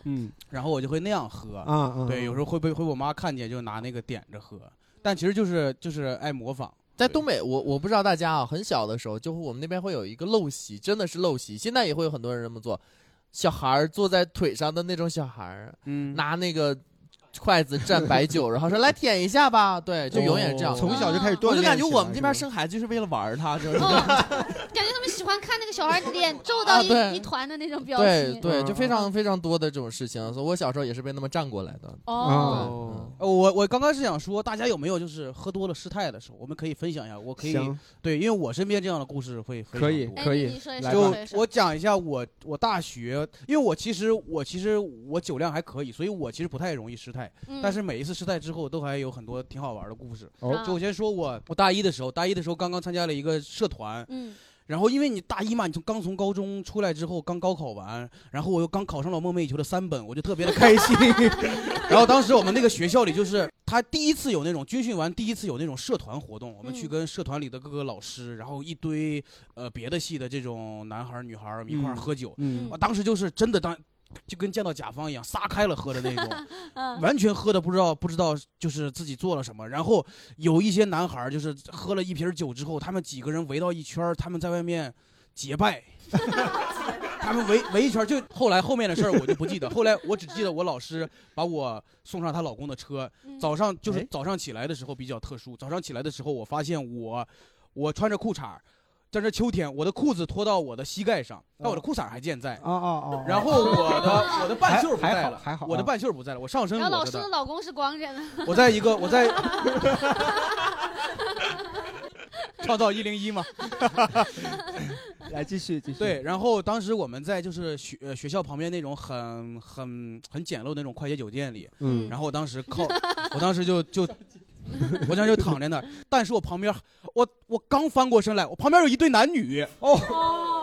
嗯 然后我就会那样喝。啊啊，对，有时候会被会被我妈看见，就拿那个点着喝，但其实就是就是爱模仿。在东北，我我不知道大家啊，很小的时候，就我们那边会有一个陋习，真的是陋习，现在也会有很多人这么做。小孩儿坐在腿上的那种小孩儿，嗯，拿那个筷子蘸白酒，然后说来舔一下吧，对，就永远是这样。从小就开始锻炼我就感觉我们这边生孩子就是为了玩儿他，就是。感觉他们喜欢看那个小孩脸 皱到一、啊一团的那种表情。对对，就非常非常多的这种事情，所以我小时候也是被那么站过来的。哦，呃我我刚开始想说，大家有没有就是喝多了失态的时候，我们可以分享一下，我可以行。对，因为我身边这样的故事会非常可以多。可以。哎你说一说来就我讲一下我我大学，因为我其实我其实我酒量还可以，所以我其实不太容易失态。嗯。但是每一次失态之后，都还有很多挺好玩的故事。哦。就我先说我我大一的时候，大一的时候刚刚参加了一个社团，嗯然后因为你大一嘛，你从刚从高中出来之后，刚高考完，然后我又刚考上了梦寐以求的三本，我就特别的开心。然后当时我们那个学校里，就是他第一次有那种军训完第一次有那种社团活动，我们去嗯跟社团里的各个老师，然后一堆呃别的系的这种男孩儿女孩儿一块喝酒。嗯我当时就是真的当就跟见到甲方一样撒开了喝的那种。嗯完全喝的不知道不知道就是自己做了什么，然后有一些男孩儿就是喝了一瓶酒之后，他们几个人围到一圈儿，他们在外面结拜。他们围围一圈儿，就后来后面的事儿我就不记得。后来我只记得我老师把我送上她老公的车。早上就是哎早上起来的时候比较特殊，早上起来的时候我发现我我穿着裤衩儿，在这秋天，我的裤子脱到我的膝盖上，但我的裤衩还健在。哦哦哦，然后我的 我的半袖儿不还在了，好还好啊我的半袖不在了，我上身然后老裸着的师的。老公是光着的。我在一个我在 创造一零一嘛，来继续继续。对，然后当时我们在就是学呃学校旁边那种很很很简陋的那种快捷酒店里，嗯然后我当时靠，我当时就就。我这样就躺在那儿，但是我旁边，我我刚翻过身来，我旁边有一对男女哦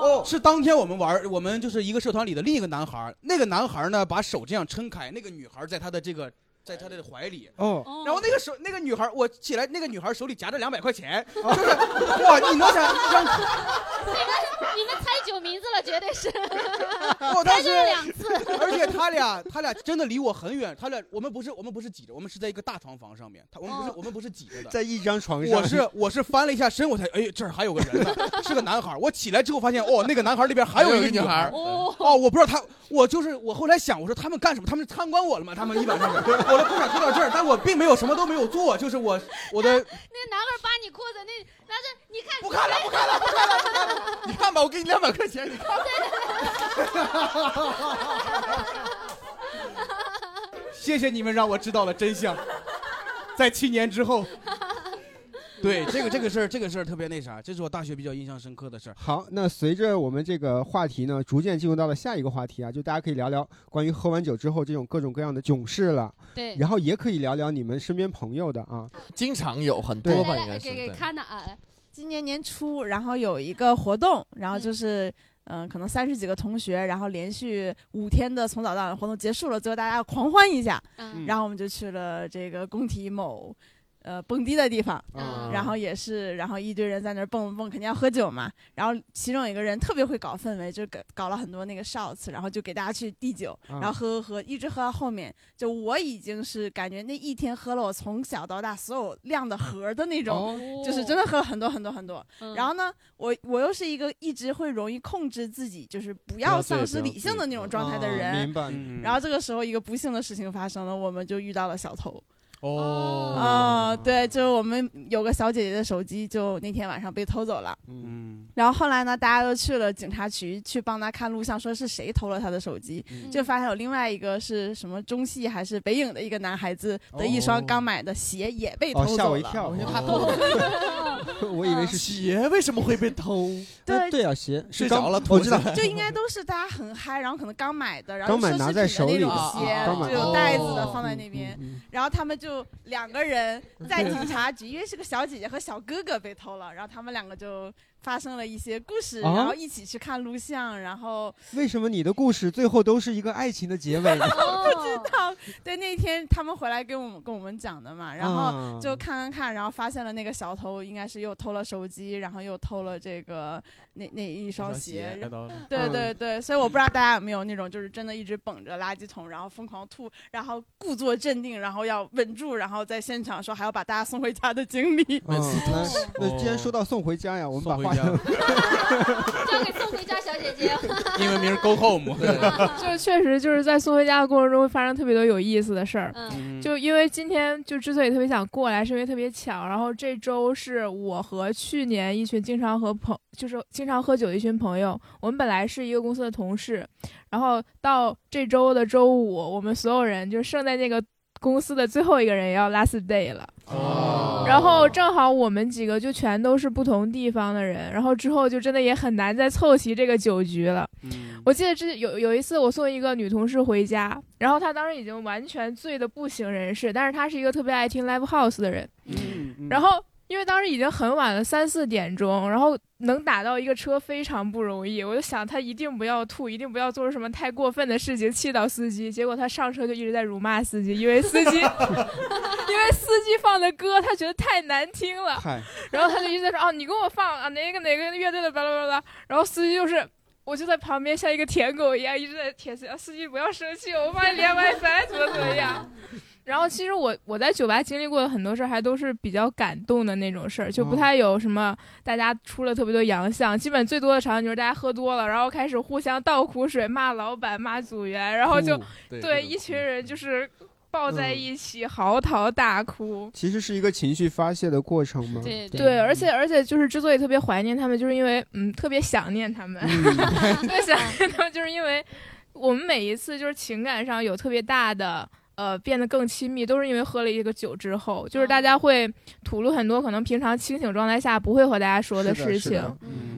哦，是当天我们玩，我们就是一个社团里的另一个男孩儿，那个男孩儿呢把手这样撑开，那个女孩儿在他的这个在他的怀里，哦，然后那个手那个女孩，我起来，那个女孩手里夹着两百块钱，就是哇，你能想让你们你们猜酒名字了，绝对是。我当时猜对了两次。而且他俩他俩真的离我很远，他俩我们不是我们不是挤着，我们是在一个大床房上面，他我们不是、我们不是挤着的，在一张床上，我是我是翻了一下身，我才哎这儿还有个人呢，是个男孩。我起来之后发现哦，那个男孩那边还有一个女孩。哦哦，我不知道他，我就是我后来想，我说他们干什么？他们参观我了吗？他们一晚上，我的裤衩脱到这儿，但我并没有什么都没有做，就是我我的那男孩扒你裤子，那男生你看不看了不看了不看了不看了，你看吧，我给你两百块钱，你看。谢谢你们让我知道了真相，在七年之后。对 这个这个事儿，这个事儿特别那啥，这是我大学比较印象深刻的事儿。好，那随着我们这个话题呢，逐渐进入到了下一个话题啊，就大家可以聊聊关于喝完酒之后这种各种各样的囧事了。对然后也可以聊聊你们身边朋友的啊，经常有很多吧，来应该是来给给。看的啊，今年年初，然后有一个活动，然后就是。嗯，可能三十几个同学，然后连续五天的从早到晚活动结束了，最后大家要狂欢一下，嗯然后我们就去了这个工体某，呃，蹦迪的地方，嗯然后也是，然后一堆人在那儿蹦蹦，肯定要喝酒嘛。然后其中有一个人特别会搞氛围，就搞搞了很多那个 shots，然后就给大家去递酒，嗯然后喝喝喝，一直喝到后面，就我已经是感觉那一天喝了我从小到大所有量的盒儿的那种，就是真的喝了很多很多很多。然后呢，我我又是一个一直会容易控制自己，就是不要丧失理性的那种状态的人。明白。嗯然后这个时候，一个不幸的事情发生了，我们就遇到了小偷。哦。啊，对，就是我们有个小姐姐的手机，就那天晚上被偷走了。嗯，然后后来呢，大家都去了警察局去帮她看录像，说是谁偷了她的手机，嗯。就发现有另外一个是什么中戏还是北影的一个男孩子的一双哦刚买的鞋也被偷哦，走了。吓我一跳，我以为是鞋为什么会被偷？对。对啊，鞋睡着了我知道，就应该都是大家很嗨，然后可能刚买的，然后刚买拿在手里奢侈品的那啊种鞋，有袋子的哦放在那边，然后他们就两个人在警察局，因为是个小姐姐和小哥哥被偷了，然后他们两个就发生了一些故事，啊然后一起去看录像，然后为什么你的故事最后都是一个爱情的结尾呢？不知道，对那天他们回来跟我们跟我们讲的嘛，然后啊就看看看，然后发现了那个小偷应该是又偷了手机，然后又偷了这个那那一双双鞋对嗯对对，所以我不知道大家有没有那种就是真的一直捧着垃圾桶，然后疯狂吐，然后故作镇定，然后要稳住，然后在现场说还要把大家送回家的经历。嗯，那那既然说到送回家呀，我们把话送回 交给送回家小姐姐。英文名 Go Home。就确实就是在送回家的过程中会发生特别多有意思的事儿。嗯就因为今天就之所以特别想过来，是因为特别巧，然后这周是我和去年一群经常和朋就是经常喝酒的一群朋友，我们本来是一个公司的同事，然后到这周的周五，我们所有人就剩在那个公司的最后一个人也要 last day 了。哦然后正好我们几个就全都是不同地方的人，然后之后就真的也很难再凑齐这个酒局了。我记得之有有一次我送一个女同事回家，然后她当时已经完全醉得不省人事，但是她是一个特别爱听 live house 的人，然后。因为当时已经很晚了，三四点钟，然后能打到一个车非常不容易。我就想他一定不要吐，一定不要做出什么太过分的事情气到司机。结果他上车就一直在辱骂司机，因为司机 因为司机放的歌他觉得太难听了。然后他就一直在说哦，你给我放啊哪个哪个乐队的巴拉巴拉，然后司机就是。我就在旁边像一个舔狗一样，一直在舔司机，啊司机不要生气，我帮你连 WiFi 怎么怎么样。然后其实我我在酒吧经历过的很多事儿，还都是比较感动的那种事儿，就不太有什么大家出了特别多洋相。基本最多的场景就是大家喝多了，然后开始互相倒苦水，骂老板、骂组员，然后就对一群人就是抱在一起嚎啕大哭。其实是一个情绪发泄的过程吗？对。对，而且而且就是之所以特别怀念他们，就是因为嗯特别想念他们，特别想念他们，就是因为我们每一次就是情感上有特别大的。呃，变得更亲密，都是因为喝了一个酒之后，就是大家会吐露很多可能平常清醒状态下不会和大家说的事情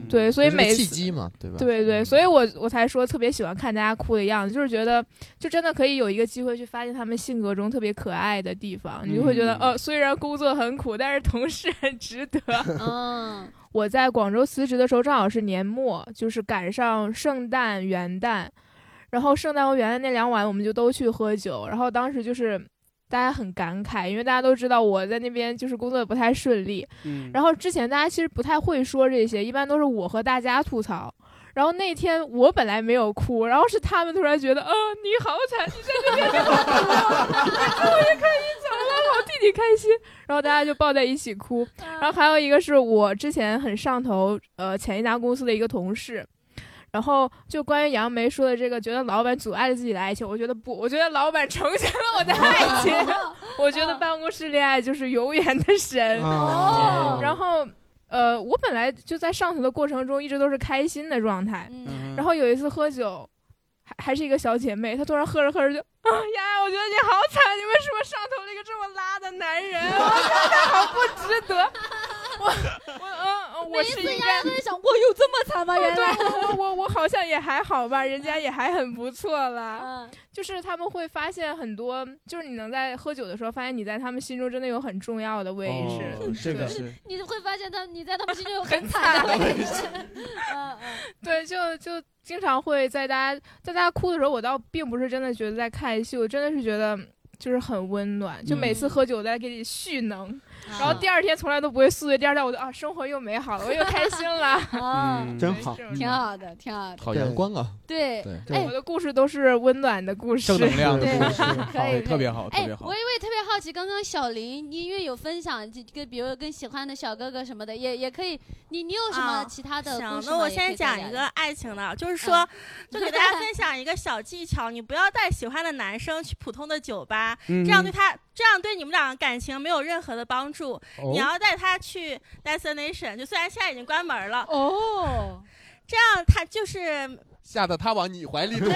对，所以每次契机嘛对吧？对对，所以我我才说特别喜欢看大家哭的样子，就是觉得就真的可以有一个机会去发现他们性格中特别可爱的地方，你就会觉得，呃，虽然工作很苦，但是同事很值得。嗯，我在广州辞职的时候正好是年末，就是赶上圣诞、元旦，然后圣诞和元旦那两晚我们就都去喝酒，然后当时就是大家很感慨，因为大家都知道我在那边就是工作也不太顺利，嗯然后之前大家其实不太会说这些，一般都是我和大家吐槽。然后那天我本来没有哭，然后是他们突然觉得，啊、你好惨，你在那边你好哭啊，你终于可以走了，我替你开心。然后大家就抱在一起哭。然后还有一个是我之前很上头，呃，前一家公司的一个同事。然后就关于杨梅说的这个，觉得老板阻碍了自己的爱情，我觉得不，我觉得老板成全了我的爱情。我觉得办公室恋爱就是永远的神。哦 然后，呃，我本来就在上头的过程中一直都是开心的状态，嗯然后有一次喝酒，还还是一个小姐妹，她突然喝着喝着就，啊呀，我觉得你好惨，你为什么上头了一个这么拉的男人？我觉得他好不值得。我 我嗯，我是应该都在想，我有这么惨吗？原来对我我我 我好像也还好吧，人家也还很不错了。嗯 就是他们会发现很多，就是你能在喝酒的时候发现你在他们心中真的有很重要的位置。哦这个对是你会发现他你在他们心中有很惨的位置。嗯嗯。对，就就经常会在大家在大家哭的时候，我倒并不是真的觉得在看戏，我，真的是觉得就是很温暖。就每次喝酒在给你蓄能，然后第二天从来都不会宿醉，第二天我就啊，生活又美好了，我又开心了。啊。嗯。真好。挺好的，挺好的。好阳光啊！对对。哎我的故事都是温暖的故事，正能量的对。故事，可以，可以特别好，特哎别，好。我。也我也特别好奇，刚刚小林，你因为有分享这跟比如跟喜欢的小哥哥什么的，也也可以，你你有什么啊其他的行故事？那我先讲一个爱情的，就是说，嗯就给大家分享一个小技巧，你不要带喜欢的男生去普通的酒吧，嗯。这样对他这样对你们俩感情没有任何的帮助。哦你要带他去 destination，就虽然现在已经关门了哦，这样他就是吓得他往你怀里 躲？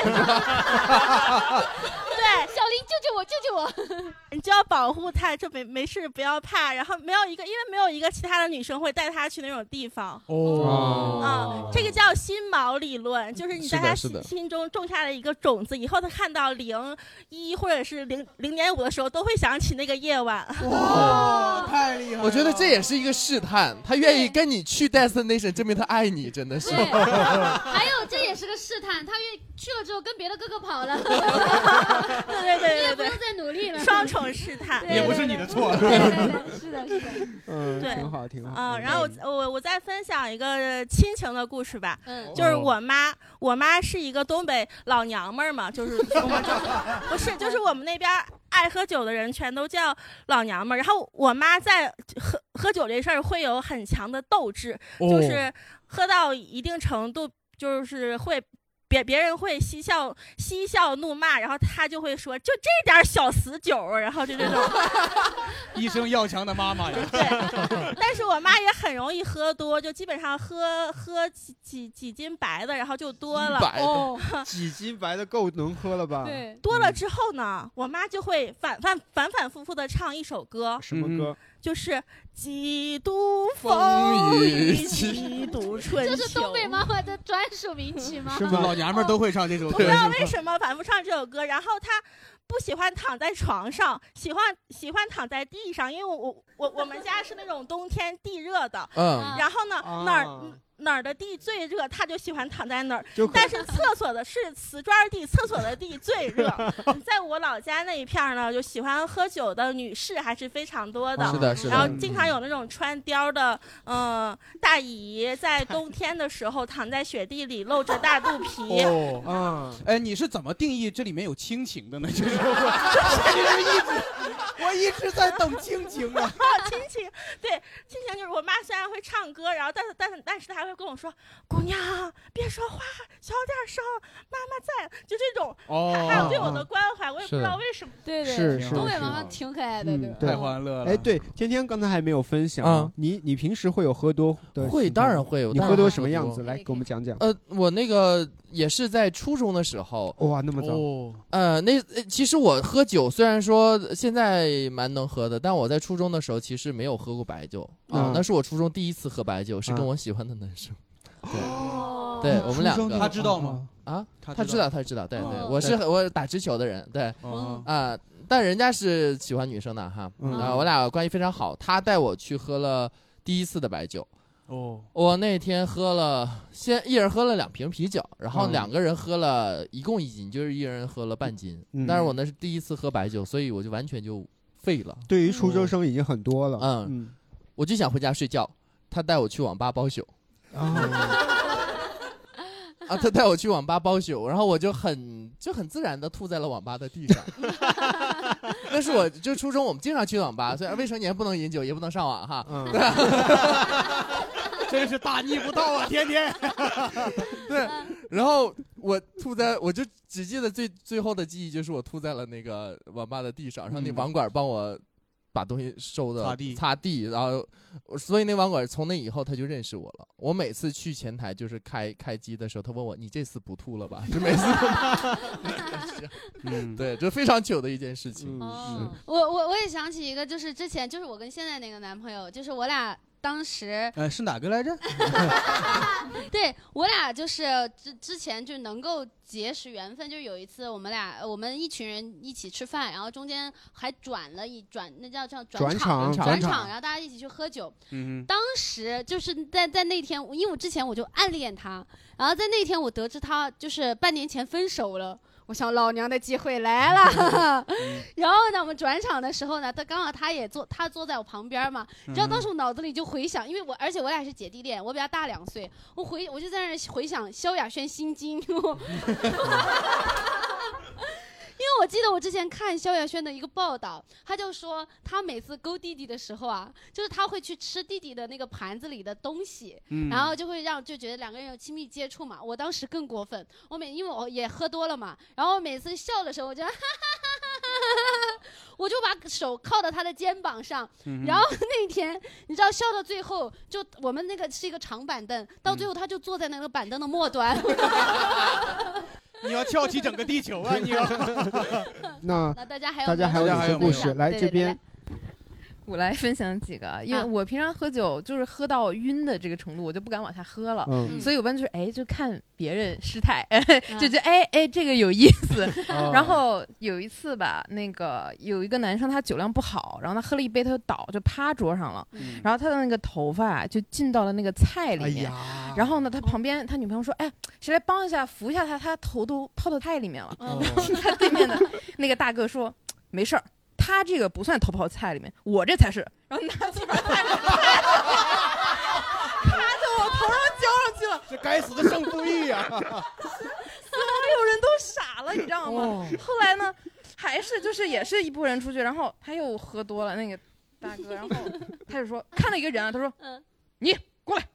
对，小林救救我，救救我！你就要保护他，就没没事不要怕。然后没有一个，因为没有一个其他的女生会带他去那种地方。哦啊，这个叫心锚理论，就是你在他心心中种下了一个种子，以后他看到零一或者是零零点五的时候，都会想起那个夜晚。哇太厉害我觉得这也是一个试探，他愿意跟你去 destination，证明他爱你，真的是。对，还有这也是个试探，他愿意去了之后跟别的哥哥跑了，对对对对对。你也不用再努力了，双重试探。对也不是你的错。对对对是的，是的。嗯，对。挺好，挺好。嗯，然后我我我再分享一个亲情的故事吧，嗯。就是我妈，我妈是一个东北老娘们儿嘛，就是我们就不是，就是我们那边儿爱喝酒的人全都叫老娘们儿，然后我妈在喝喝酒这事儿会有很强的斗志，哦。就是喝到一定程度，就是会。别别人会嬉笑嬉笑怒骂，然后他就会说：“就这点小死酒。”然后就这种，一生要强的妈妈呀。但是我妈也很容易喝多，就基本上喝喝几几几斤白的，然后就多了。白哦，几斤白的够能喝了吧？对，多了之后呢，我妈就会反反反反复复的唱一首歌，什么歌？就是几度风雨，几度春秋。这是东北妈妈的专属名曲吗？是吗？老娘们儿都会唱这首歌。不知道为什么反复唱这首歌，然后她不喜欢躺在床上，喜欢喜欢躺在地上，因为我我我我们家是那种冬天地热的，嗯然后呢、啊哪儿哪儿的地最热，他就喜欢躺在哪儿。但是厕所的是瓷砖地，厕所的地最热。在我老家那一片儿呢，就喜欢喝酒的女士还是非常多的。是的是的然后经常有那种穿貂的，嗯、大姨在冬天的时候躺在雪地里，露着大肚皮。哦，嗯，哎，你是怎么定义这里面有亲情的呢？就是 我，其实一直我一直在等亲情啊。亲情，对，亲情就是我妈虽然会唱歌，然后但是但是但是她还会跟我说，姑娘别说话，小点声，妈妈在，就这种，哦还有对我的关怀，我也不知道为什么。对对是是东北是妈妈挺可爱的，对吧？对太欢乐了哎，对，天天刚才还没有分享你你平时会有喝多的会当然会有你喝多什么样子？来给我们讲讲。呃，我那个也是在初中的时候，哇，那么早。哦，呃，那呃其实我喝酒虽然说现在蛮能喝的，但我在初中的时候其实没有喝过白酒。啊、嗯那是我初中第一次喝白酒，是跟嗯我喜欢的男生。哦。对，对我们两个，他知道吗？啊，他知道他知道，对对，哦。我是我打直球的人，对，哦。啊、但人家是喜欢女生的哈，嗯。然后我俩关系非常好，他带我去喝了第一次的白酒。哦，我那天喝了，先一人喝了两瓶啤酒，然后嗯两个人喝了一共一斤，就是一人喝了半斤。嗯但是我那是第一次喝白酒，所以我就完全就废了。对于初中生已经很多了。嗯嗯，我就想回家睡觉，他带我去网吧包宿。啊，他带我去网吧包宿，然后我就很就很自然的吐在了网吧的地上。那是我就初中我们经常去网吧，虽然未成年不能饮酒，也不能上网哈。嗯 对真是大逆不道啊！天天，对，然后我吐在，我就只记得最最后的记忆就是我吐在了那个网吧的地上，然后那嗯网管帮我把东西收的擦地擦地，然后所以那网管从那以后他就认识我了。我每次去前台就是开开机的时候，他问我你这次不吐了吧？就每次 对，就非常糗的一件事情。哦，我我我也想起一个，就是之前就是我跟现在那个男朋友，就是我俩当时呃，是哪个来着？对我俩就是之之前就能够结识缘分，就是有一次我们俩我们一群人一起吃饭，然后中间还转了一转，那叫叫转场场转场转场，然后大家一起去喝酒。嗯当时就是在在那天，因为我之前我就暗恋他，然后在那天我得知他就是半年前分手了。我想老娘的机会来 了，然后呢，我们转场的时候呢，他刚好他也坐，他坐在我旁边嘛，你知道当时我脑子里就回想，因为我而且我俩是姐弟恋，我比他大两岁，我回我就在那儿回想萧亚轩心经，我记得我之前看萧亚轩的一个报道，他就说他每次勾弟弟的时候啊，就是他会去吃弟弟的那个盘子里的东西，嗯然后就会让就觉得两个人有亲密接触嘛。我当时更过分，我每因为我也喝多了嘛，然后每次笑的时候，我就哈哈哈哈我就把手靠到他的肩膀上，嗯然后那天你知道笑到最后，就我们那个是一个长板凳，到最后他就坐在那个板凳的末端。你要翘起整个地球啊！你要 那那大家还有大家还有大家还有没有哪些故事？来对对这边，我来分享几个，因为啊我平常喝酒就是喝到晕的这个程度，我就不敢往下喝了。嗯所以我一般就是哎，就看别人失态，就觉得哎哎这个有意思。哦然后有一次吧，那个有一个男生他酒量不好，然后他喝了一杯他就倒，就趴桌上了，然后他的那个头发啊就进到了那个菜里面。然后呢，他旁边他女朋友说：“哎，谁来帮一下扶一下他，他头都泡到菜里面了。”嗯然后他对面的那个大哥说：“没事儿。”他这个不算头泡菜里面，我这才是。然后拿起把菜咔在我头上浇上去了，这该死的胜负欲呀！所有人都傻了，你知道吗？哦后来呢，还是就是也是一拨人出去，然后他又喝多了，那个大哥，然后他就说看到一个人啊，他说，你过来。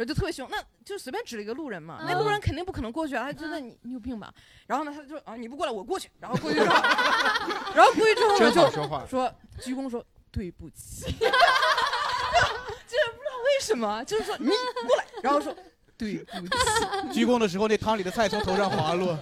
然后就特别凶，那就随便指了一个路人嘛，那路人肯定不可能过去啊，他觉得你你有病吧？然后呢，他就说啊你不过来我过去，然后过去之后，然后过去之后呢真好就说话说鞠躬说对不起，就是不知道为什么，就是说你过来，然后说对不起，鞠躬的时候，那汤里的菜从头上滑落，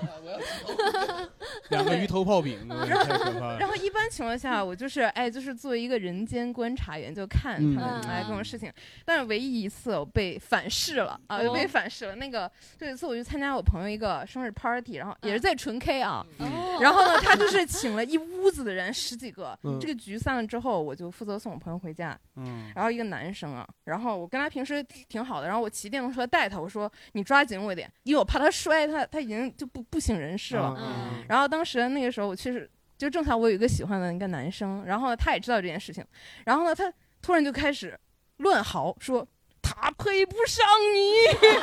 两个鱼头泡饼，然太可怕了。然后一般情况下，我就是哎，就是作为一个人间观察员，就看他们、嗯哎各种事情。但是唯一一次我被反噬了啊，就被哦反噬了。那个有一次我去参加我朋友一个生日 party，然后也是在纯 K 啊。哦然后呢，他就是请了一屋子的人，十几个。嗯这个局散了之后，我就负责送我朋友回家。嗯然后一个男生啊，然后我跟他平时挺好的，然后我骑电动车带他，我说你抓紧我一点，因为我怕他摔，他他已经就不不省人事了。嗯然后当时那个时候我确实就正好我有一个喜欢的一个男生，然后呢他也知道这件事情，然后呢他突然就开始乱嚎说他配不上你，然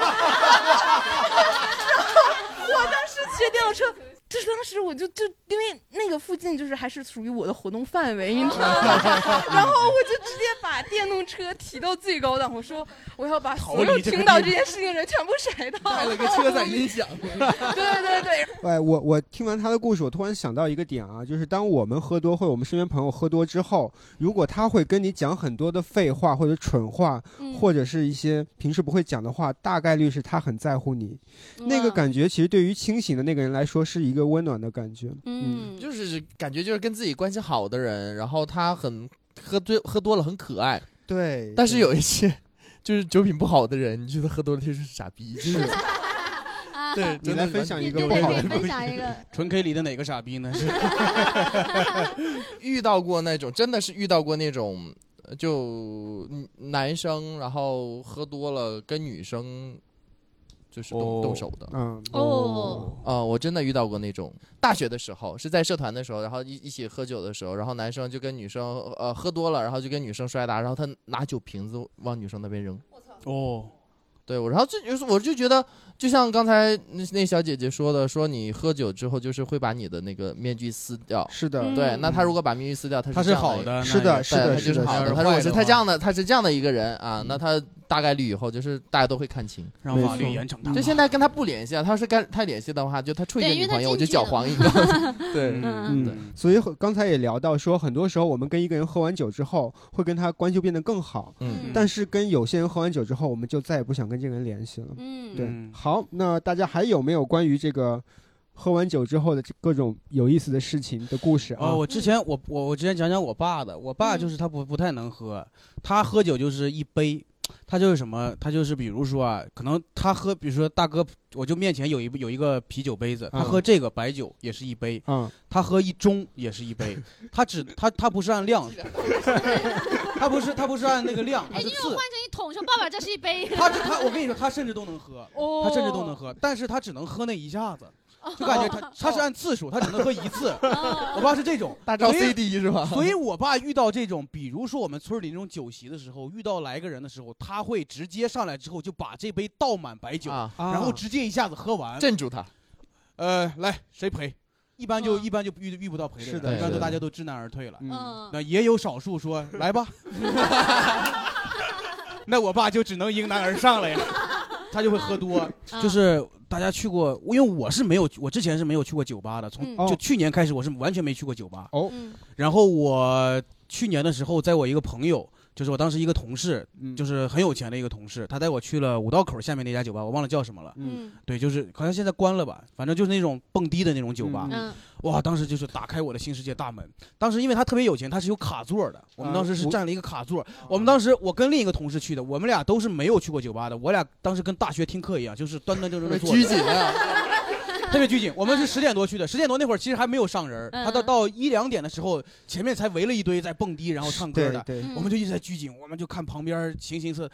后我当时骑电动车。就是当时我就就因为那个附近就是还是属于我的活动范围，你知道吗？然后我就直接把电动车提到最高档，我说我要把所有听到这件事情的人全部甩到。带了个车载音响。对对对，哎，我我听完他的故事，我突然想到一个点啊，就是当我们喝多或者我们身边朋友喝多之后，如果他会跟你讲很多的废话或者蠢话，嗯或者是一些平时不会讲的话，大概率是他很在乎你。那个感觉其实对于清醒的那个人来说是一个温暖的感觉。嗯，就是感觉就是跟自己关系好的人，然后他很喝醉喝多了很可爱，对。但是有一些就是酒品不好的人，你觉得喝多了就是傻逼，就是 对，你来分享一个对对不好的，分享一个。纯 K 里的哪个傻逼呢？是 遇到过那种，真的是遇到过那种，呃就嗯男生然后喝多了跟女生就是动、哦动手的。嗯哦啊、我真的遇到过那种，大学的时候是在社团的时候，然后一一起喝酒的时候，然后男生就跟女生呃喝多了，然后就跟女生摔打，然后他拿酒瓶子往女生那边扔。我操哦，对我，然后这就是我就觉得，就像刚才那那小姐姐说的，说你喝酒之后就是会把你的那个面具撕掉。是的，对，那他如果把面具撕掉，他他是是这样好的是的是的他就是好的。他如果是他这样的，他是这样的一个人啊，那他大概率以后就是大家都会看清。让法律严惩他。就现在跟他不联系啊，他要是跟他联系的话，就他处一个女朋友，我就搅黄一个。对，嗯对，所以刚才也聊到说，很多时候我们跟一个人喝完酒之后，会跟他关系变得更好。嗯但是跟有些人喝完酒之后，我们就再也不想跟这个人联系了。嗯对嗯。好，那大家还有没有关于这个喝完酒之后的各种有意思的事情的故事啊？哦，我之前我我我之前讲讲我爸的，我爸就是他不不太能喝，他喝酒就是一杯，他就是什么，他就是比如说啊，可能他喝，比如说大哥，我就面前有一有一个啤酒杯子，他嗯喝这个白酒也是一杯，嗯，他喝一盅也是一杯，他只他他不是按量，他不是他不是按那个量，他哎，你有换。成一桶说爸爸这是一杯。他他，我跟你说，他甚至都能喝，哦他甚至都能喝，但是他只能喝那一下子，就感觉他他是按次数，他只能喝一次。我爸是这种大招 CD 是吧？所以我爸遇到这种，比如说我们村里那种酒席的时候，遇到来个人的时候，他会直接上来之后就把这杯倒满白酒，啊然后直接一下子喝完。镇住他。呃，来谁陪？一般就一般就遇遇不到陪的人，是的一般是的都大家都知难而退了。嗯那也有少数说来吧，那我爸就只能迎难而上了呀，他就会喝多，就是大家去过，因为我是没有，我之前是没有去过酒吧的，从嗯。就去年开始我是完全没去过酒吧。哦，然后我去年的时候，在我一个朋友，就是我当时一个同事，嗯就是很有钱的一个同事，他带我去了五道口下面那家酒吧，我忘了叫什么了。嗯，对，就是好像现在关了吧，反正就是那种蹦迪的那种酒吧。嗯哇，当时就是打开我的新世界大门。当时因为他特别有钱，他是有卡座的，我们当时是占了一个卡座。我们当时我跟另一个同事去的，我们俩都是没有去过酒吧的，我俩当时跟大学听课一样，就是端端正正的坐着。拘谨啊 特别拘谨。我们是十点多去的，十点多那会儿其实还没有上人他到到一两点的时候，前面才围了一堆在蹦迪然后唱歌的，我们就一直在拘谨，我们就看旁边形形色。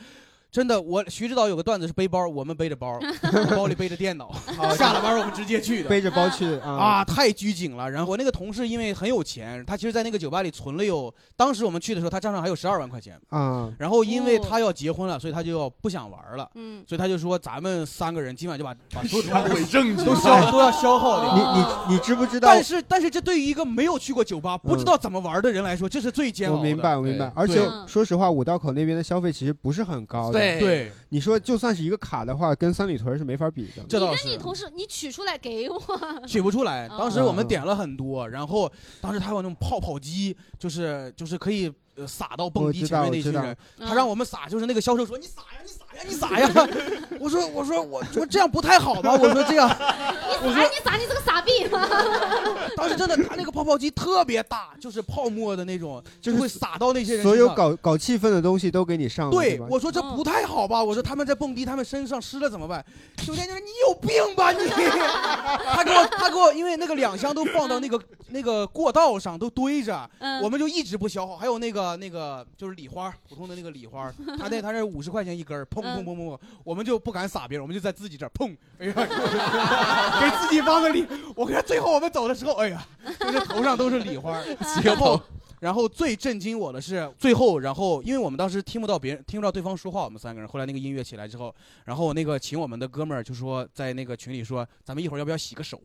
真的，我徐指导有个段子是背包，我们背着包，包里背着电脑，下了班我们直接去的，背着包去啊啊，太拘谨了。然后我那个同事因为很有钱，他其实在那个酒吧里存了有，当时我们去的时候他账上还有十二万块钱，啊，然后因为他要结婚了，所以他就要不想玩了，嗯，所以他就说咱们三个人今晚就把把所有证据 都消都要消耗掉。你你你知不知道？但是但是这对于一个没有去过酒吧、不知道怎么玩的人来说，这是最煎熬的。我明白，我明白。而且对说实话，五道口那边的消费其实不是很高的。对对你说就算是一个卡的话，跟三里屯是没法比的。这倒你跟你同事，你取出来给我。取不出来。哦当时我们点了很多，然后当时他有那种泡泡机，就是就是可以呃撒到蹦迪前面那群人，他让我们撒，就是那个销售说你撒呀你撒呀你撒呀，我说我说我说这样不太好吧，我说这样，你撒你撒你这个傻逼！当时真的他那个泡泡机特别大，就是泡沫的那种，就会撒到那些人所有搞搞气氛的东西都给你上了，对我说这不太好吧？我说他们在蹦迪，他们身上湿了怎么办？酒店就说你有病吧你！他给我他给我，因为那个两箱都放到那个那个过道上都堆着，嗯我们就一直不消耗。还有那个那个就是礼花，普通的那个礼花，他那他那五十块钱一根儿，砰砰砰砰砰，我们就不敢撒别人，我们就在自己这儿砰，哎呀，给自己放个礼。我看最后我们走的时候，哎呀，就是头上都是礼花，然后。然后最震惊我的是最后，然后因为我们当时听不到别人听不到对方说话，我们三个人。后来那个音乐起来之后，然后那个请我们的哥们儿就说在那个群里说，咱们一会儿要不要洗个手？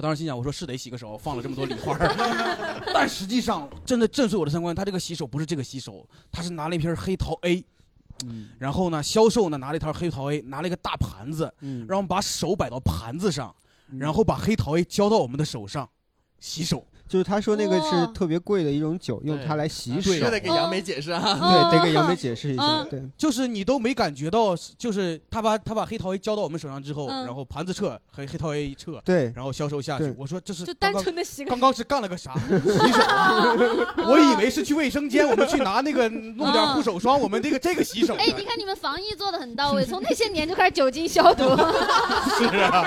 我当时心想，我说是得洗个手，放了这么多礼花儿，但实际上真的震碎我的三观。他这个洗手不是这个洗手，他是拿了一瓶黑桃 A，然后呢，销售呢拿了一套黑桃 A，拿了一个大盘子，嗯让我们把手摆到盘子上，然后把黑桃 A 浇到我们的手上，洗手。就是他说那个是特别贵的一种酒，用它来洗手。对得给杨梅解释啊对，得给杨梅解释一下。嗯对，就是你都没感觉到，就是他把他把黑桃 A 交到我们手上之后，嗯然后盘子撤，黑黑桃 A 一撤，对然后销售下去。我说这是就单纯的洗刚刚是干了个啥？洗手。我以为是去卫生间，我们去拿那个 弄点护手霜，我们这个这个洗手的。哎，你看你们防疫做的很到位，从那些年就开始酒精消毒。是啊。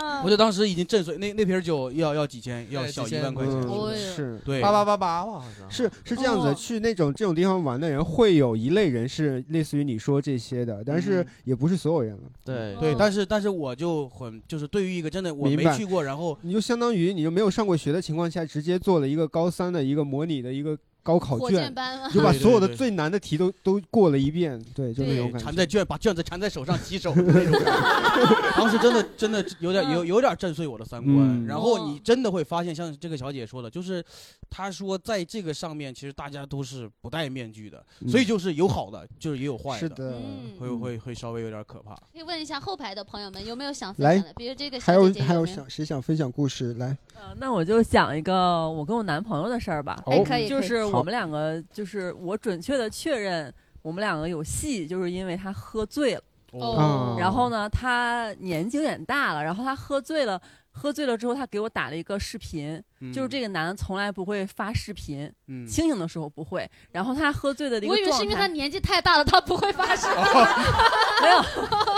嗯。我就当时已经震碎，那那瓶酒要要几千，要小一万块钱。嗯是，对，八八八八吧，好像。是是这样子，哦。去那种这种地方玩的人，会有一类人是类似于你说这些的，但是嗯。也不是所有人了。对。对，但是但是我就很就是对于一个真的我没去过，然后你就相当于你就没有上过学的情况下，直接做了一个高三的一个模拟的一个高考卷就把所有的最难的题都都过了一遍，对，就那种感觉。缠在卷，把卷子缠在手上洗手的那种感觉。当时真的真的有点有有点震碎我的三观。嗯然后你真的会发现，像这个小姐说的，就是她说在这个上面，其实大家都是不戴面具的，嗯所以就是有好的，就是也有坏是的嗯会会会稍微有点可怕。可以问一下后排的朋友们有没有想分享的？比如这个还有小姐姐还有想谁想分享故事来？呃，那我就讲一个我跟我男朋友的事儿吧。哎可以可以就是好我们两个，就是我准确的确认我们两个有戏，就是因为他喝醉了。哦然后呢，他年纪有点大了，然后他喝醉了。喝醉了之后，他给我打了一个视频，嗯就是这个男的从来不会发视频，嗯清醒的时候不会。然后他喝醉的那个我以为，是因为他年纪太大了，他不会发视频。没有，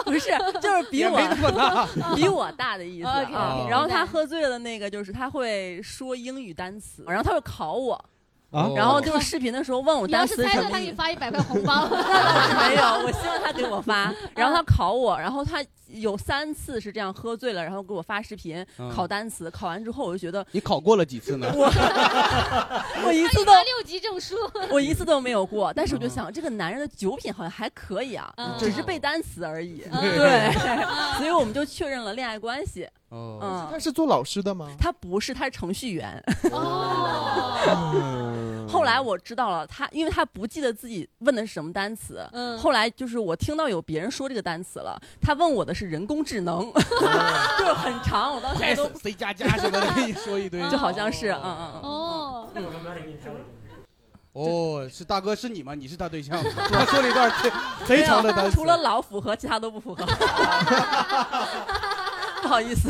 不是，就是比我 比我大的意思然后他喝醉了，那个就是他会说英语单词，然后他会考我。啊然后就是视频的时候问我你要单是猜他给你发一百块红包。没有，我希望他给我发，然后他考我，然后他有三次是这样喝醉了，然后给我发视频嗯考单词，考完之后我就觉得你考过了几次呢？我 我一次都他六级证书。我一次都没有过，但是我就想这个男人的酒品好像还可以啊，嗯只是背单词而已，嗯对，所以我们就确认了恋爱关系。哦嗯，他是做老师的吗？他不是，他是程序员。哦，嗯后来我知道了，他因为他不记得自己问的是什么单词，嗯后来就是我听到有别人说这个单词了，他问我的是人工智能，就是很长，我当时都 C 加加什么的跟你说一堆，就好像是，嗯嗯嗯。哦，哦，是大哥是你吗？你是他对象吗？他说了一段贼贼长的单词，除了老符合，其他都不符合。不好意思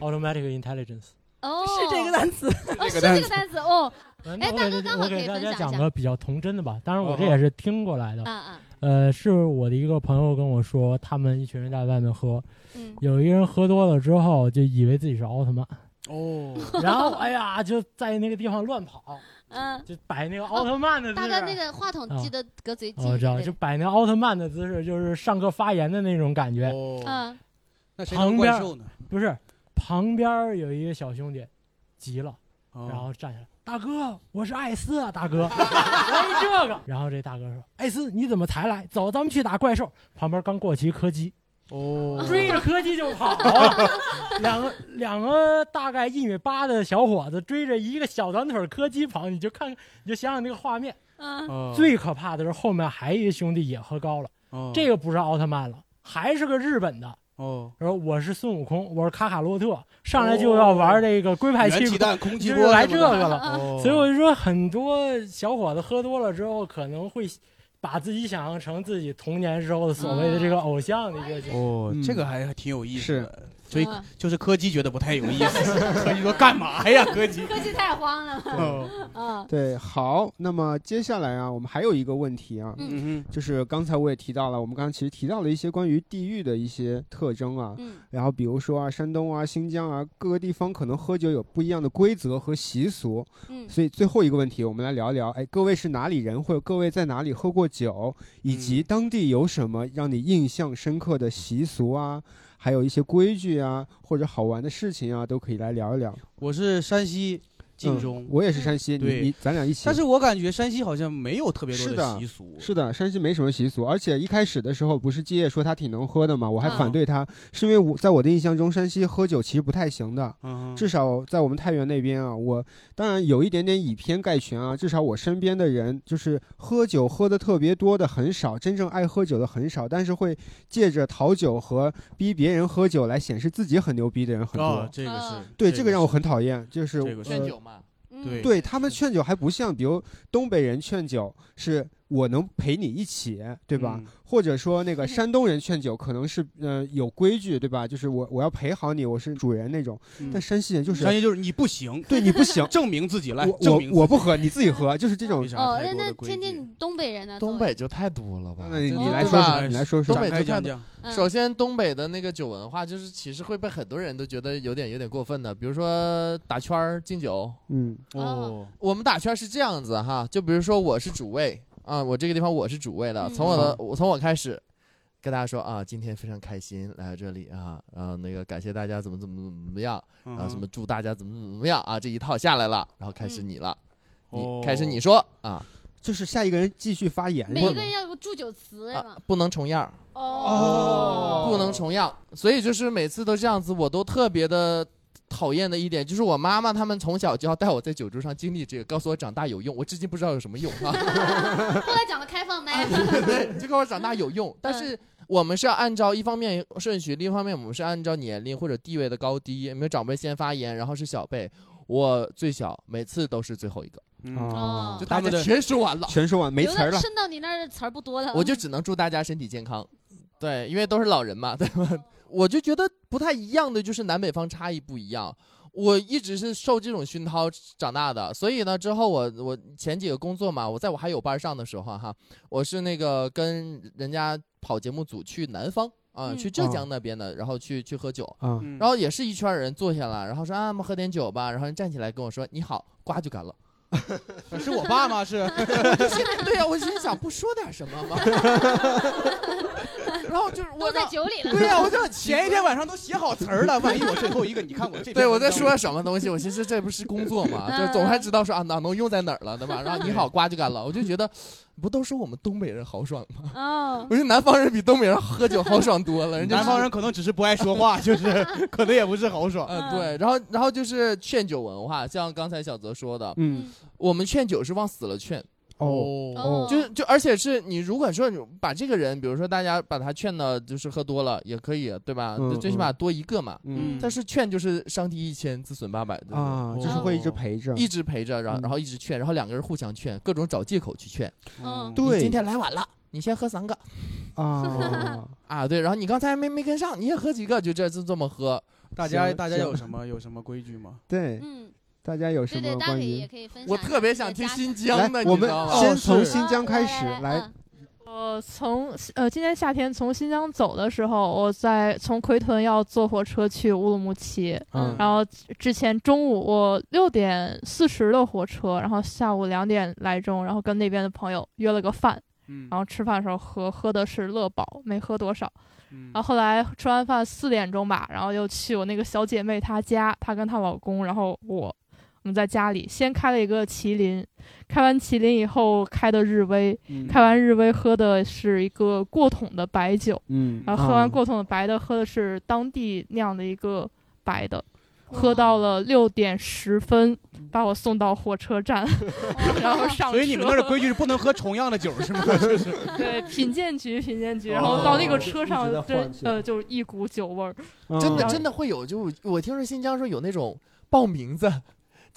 ，automatic intelligence。哦，是这个单词，哦，是这个单词哦。哎，大哥刚好可以我给大家分享一下。讲个比较童真的吧，当然我这哦也是听过来的。嗯嗯呃，是我的一个朋友跟我说，他们一群人在外面喝，嗯有一个人喝多了之后就以为自己是奥特曼，哦，然后哎呀就在那个地方乱跑，嗯，就摆那个奥特曼的姿势。大哥那个话筒记得隔嘴近哦，我知道，就摆那个奥特曼的姿势，就是上课发言的那种感觉。嗯，那谁当旁边怪兽呢？不是，旁边有一个小兄弟急了，哦然后站起来，大哥，我是艾斯啊，大哥，来这个。然后这大哥说，艾斯你怎么才来？走，咱们去打怪兽。旁边刚过去一柯基，哦追着柯基就跑 啊，两个两个大概一米八的小伙子追着一个小短腿柯基跑，你就看，你就想想那个画面。嗯最可怕的是后面还一个兄弟也喝高了，哦这个不是奥特曼了，还是个日本的。哦，然后我是孙悟空，我是卡卡洛特，上来就要玩这个龟派气功元气弹空气就是来这个了。哦。所以我就说，很多小伙子喝多了之后，可能会把自己想象成自己童年时候的所谓的这个偶像的一个角色。哦，嗯。这个还还挺有意思是。的。所以嗯。就是柯基觉得不太有意思，柯基说干嘛呀？柯基，柯基太慌了。哦。嗯。对，好，那么接下来啊，我们还有一个问题啊，嗯。就是刚才我也提到了，我们刚刚其实提到了一些关于地域的一些特征啊，嗯。然后比如说啊，山东啊、新疆啊，各个地方可能喝酒有不一样的规则和习俗，嗯。所以最后一个问题，我们来聊聊，哎，各位是哪里人，或者各位在哪里喝过酒，以及当地有什么让你印象深刻的习俗啊，还有一些规矩啊，或者好玩的事情啊，都可以来聊一聊。我是山西晋中，嗯我也是山西，你对你咱俩一起。但是我感觉山西好像没有特别多的习俗。是的，山西没什么习俗，而且一开始的时候不是基业说他挺能喝的嘛，我还反对他，是因为我在我的印象中，山西喝酒其实不太行的，嗯至少在我们太原那边啊，我当然有一点点以偏概全啊，至少我身边的人就是喝酒喝的特别多的很少，真正爱喝酒的很少，但是会借着讨酒和逼别人喝酒来显示自己很牛逼的人很多。哦这个是对，这这个让我很讨厌，就是这个呃劝酒嘛，对。对他们劝酒还不像，比如东北人劝酒是我能陪你一起，对吧？嗯或者说那个山东人劝酒可能是呃有规矩，对吧？就是我我要陪好你，我是主人那种。嗯但山西人就是山西就是你不行，对你不行，证明自己来，我我我不喝，你自己喝，就是这种。哦，那那天天东北人呢？东北就太多了吧？那你你来说说你来说说东北就太多。首先，东北的那个酒文化，就是其实会被很多人都觉得有点有点过分的，比如说打圈儿敬酒。嗯哦，我们打圈儿是这样子哈，就比如说我是主位啊，我这个地方我是主位的，嗯从我的我从我开始。跟大家说啊，今天非常开心来到这里啊，然后那个感谢大家怎么怎么怎么怎么样，然后什么祝大家怎么怎么怎么样啊，这一套下来了，然后开始你了，哦。你开始你说啊，就是下一个人继续发言，每一个人要有个祝酒词？不能重样哦。不能重样，所以就是每次都这样子，我都特别的讨厌的一点，就是我妈妈他们从小就要带我在酒桌上经历这个，告诉我长大有用，我至今不知道有什么用啊。后来讲了开放麦，对，就告诉我长大有用，但是我们是要按照一方面顺序，另一方面我们是按照年龄或者地位的高低，有没有长辈先发言，然后是小辈。我最小，每次都是最后一个，哦就大家全说完了，全说完没词儿了。的升到你那儿词儿不多的，我就只能祝大家身体健康。对，因为都是老人嘛，对吧？我就觉得不太一样的就是南北方差异不一样。我一直是受这种熏陶长大的，所以呢，之后我我前几个工作嘛，我在我还有班上的时候哈，我是那个跟人家跑节目组去南方啊，嗯去浙江那边的，然后去去喝酒，啊嗯然后也是一圈人坐下来，然后说啊，我们喝点酒吧，然后人站起来跟我说你好，呱就干了。是我爸吗？是，对呀、我心想不说点什么吗？然然后就是我在酒里了。对呀，我就 前一天晚上都写好词儿了，万一我最后一个，你看我这对，我在说什么东西？我其实这不是工作嘛，嗯就总还知道说啊哪能用在哪儿了，对吧？然后你好，瓜就干了。我就觉得，不都说我们东北人豪爽吗？哦我觉得南方人比东北人喝酒豪爽多了。人家南方人可能只是不爱说话，就是 可能也不是豪爽。嗯，对，然后然后就是劝酒文化，像刚才小泽说的，嗯，我们劝酒是往死了劝。哦哦就是就而且是你如果说你把这个人，比如说大家把他劝的，就是喝多了也可以，对吧？嗯最起码多一个嘛。嗯但是劝就是伤敌一千，自损八百的啊就是会一直陪着一直陪着，然后嗯然后一直劝，然后两个人互相劝，各种找借口去劝。嗯对今天来晚了，你先喝三个。啊啊，对，然后你刚才没没跟上，你也喝几个，就这就这么喝。大家大家有什么有什么规矩吗？对，嗯，大家有什么关大家可以也于？可以分享。我特别想听新疆的，我们你知道吗？先从新疆开始来。嗯我从呃今年夏天从新疆走的时候，我在从奎屯要坐火车去乌鲁木齐，嗯然后之前中午我六点四十的火车，然后下午两点来钟，然后跟那边的朋友约了个饭，嗯然后吃饭的时候喝喝的是乐宝，没喝多少。嗯然后后来吃完饭四点钟吧，然后又去我那个小姐妹她家，她跟她老公，然后我，我们在家里先开了一个麒麟，开完麒麟以后开的日威，嗯开完日威喝的是一个过桶的白酒，嗯然后喝完啊过桶的白的，喝的是当地酿的一个白的。喝到了六点十分，把我送到火车站，然后上车。所以你们那儿的规矩是不能喝重样的酒是吗？对品鉴局，品鉴局，哦然后到那个车上真呃，就是一股酒味儿。真的真的会有，就我听说新疆说有那种报名字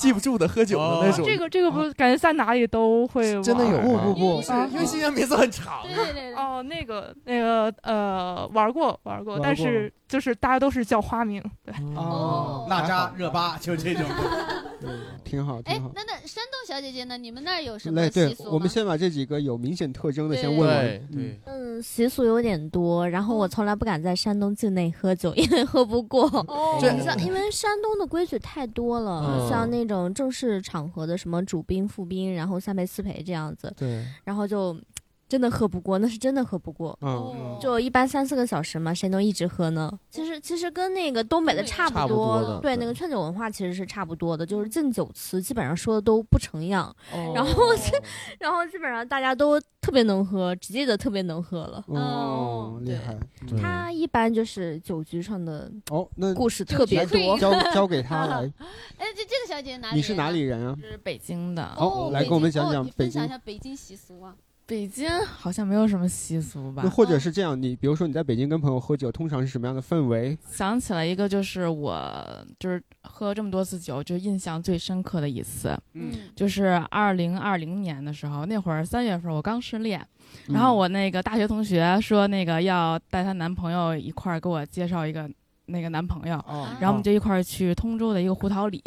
记不住的喝酒的那种。这个这个不感觉在哪里都会玩真的有儿。吗不不。不啊因为新疆名字很长。对对对。哦，那个那个呃，玩过玩过，玩过。但是就是大家都是叫花名，对。哦娜扎、热巴，就这种。挺好，哎挺好，。那那山东小姐姐呢？你们那儿有什么，习对俗，吗？我们先把这几个有明显特征的先问问。对对，嗯，习俗有点多，然后我从来不敢在山东境内喝酒，因为喝不过。哦你知道，因为山东的规矩太多了，嗯像那种正式场合的什么主宾、副宾，然后三陪四陪这样子，对，然后就真的喝不过，那是真的喝不过。嗯嗯就一般三四个小时嘛，谁能一直喝呢？其实其实跟那个东北的差差不多，多对对那个劝酒文化其实是差不多的，就是敬酒词基本上说的都不成样，哦然后是 然后基本上大家都特别能喝，只记得特别能喝了。哦，厉害。他一般就是酒局上的哦，那故事特别多，交交给他来。哎，这这个小姐姐哪里？你是哪里？人啊？是北京的。哦来跟我们讲讲哦、你北京分享一下北京习俗啊。北京好像没有什么习俗吧那？或者是这样，你比如说你在北京跟朋友喝酒，通常是什么样的氛围？想起了一个，就是我就是喝这么多次酒，就印象最深刻的一次，嗯，就是二零二零年的时候，那会儿三月份我刚失恋，嗯然后我那个大学同学说那个要带她男朋友一块儿给我介绍一个那个男朋友，哦然后我们就一块儿去通州的一个胡桃里，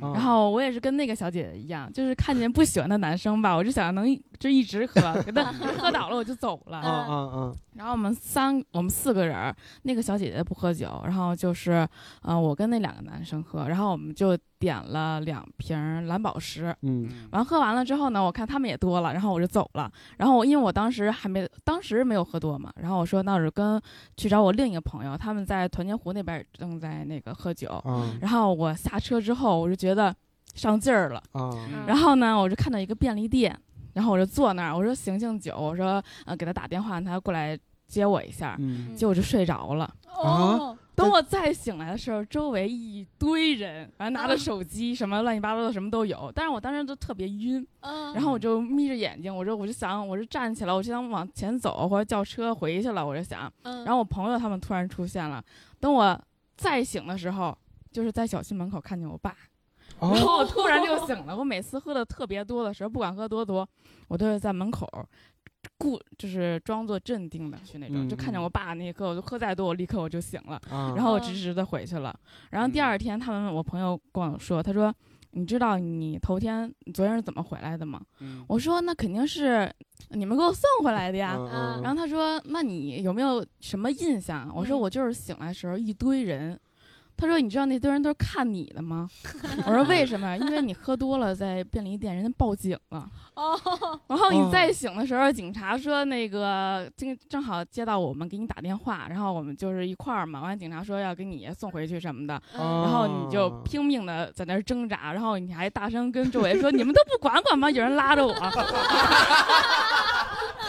哦然后我也是跟那个小姐姐一样，就是看见不喜欢的男生吧，我就想能就一直喝，给他 喝倒了我就走了。嗯嗯嗯！然后我们三我们四个人儿，那个小姐姐不喝酒，然后就是，呃，我跟那两个男生喝，然后我们就点了两瓶蓝宝石，嗯，完喝完了之后呢，我看他们也多了，然后我就走了，然后我因为我当时还没当时没有喝多嘛，然后我说那我就跟去找我另一个朋友，他们在团结湖那边正在那个喝酒，嗯。然后我下车之后我就觉得上劲儿了，啊，然后呢，我就看到一个便利店，然后我就坐那儿，我说醒醒酒，我说呃给他打电话，让他过来接我一下，嗯结果就睡着了。啊，等我再醒来的时候，周围一堆人，完拿着手机，什么乱七八糟的什么都有。但是我当时就特别晕，然后我就眯着眼睛，我说我就想，我就站起来，我就想往前走或者叫车回去了，我就想。然后我朋友他们突然出现了，等我再醒的时候，就是在小区门口看见我爸。哦然后我突然就醒了。我每次喝的特别多的时候，不管喝多多，我都是在门口，故就是装作镇定的去那种。嗯就看见我爸那一刻，我就喝再多，我立刻我就醒了，啊然后我直直的回去了。然后第二天，他们我朋友跟我说，他说。你知道你头天你昨天是怎么回来的吗？嗯我说那肯定是你们给我送回来的呀。然后他说那你有没有什么印象？我说我就是醒来的时候一堆人，他说：“你知道那堆人都是看你的吗？” 我说：“为什么？因为你喝多了，在便利店，人家报警了。哦，然后你再醒的时候，警察说那个正正好接到我们给你打电话，然后我们就是一块儿嘛。完，警察说要给你送回去什么的，然后你就拼命的在那儿挣扎，然后你还大声跟周围说：‘你们都不管管吗？’有人拉着我。”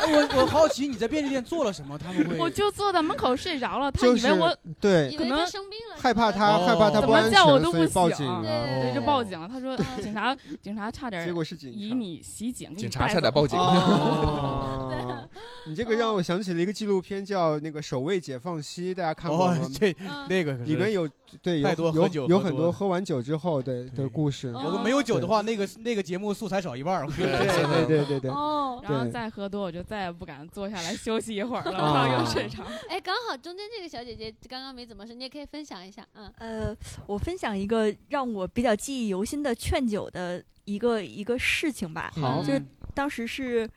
哎，我我好奇你在便利店做了什么？他们会我就坐在门口睡着了，他就以为我对可能生病了，害怕他害怕他怎不安么叫我全，所以都不醒，报警了。对，就报警了。他说警察警察差点结果是警察以你袭警，给你警察带走差点报警哦，你这个让我想起了一个纪录片，叫那个《守卫解放西》，大家看过吗哦？这那个可是里面有对有太多喝有酒有很多喝完酒之后的的故事。如果没有酒的话，那个那个节目素材少一半儿。对对对对对。哦，然后再喝多，我就再也不敢坐下来 休息一会儿了，又睡着。哎，刚好中间这个小姐姐刚刚没怎么说，你也可以分享一下，嗯，呃，我分享一个让我比较记忆犹新的劝酒的一个一个事情吧。好就是当时是呃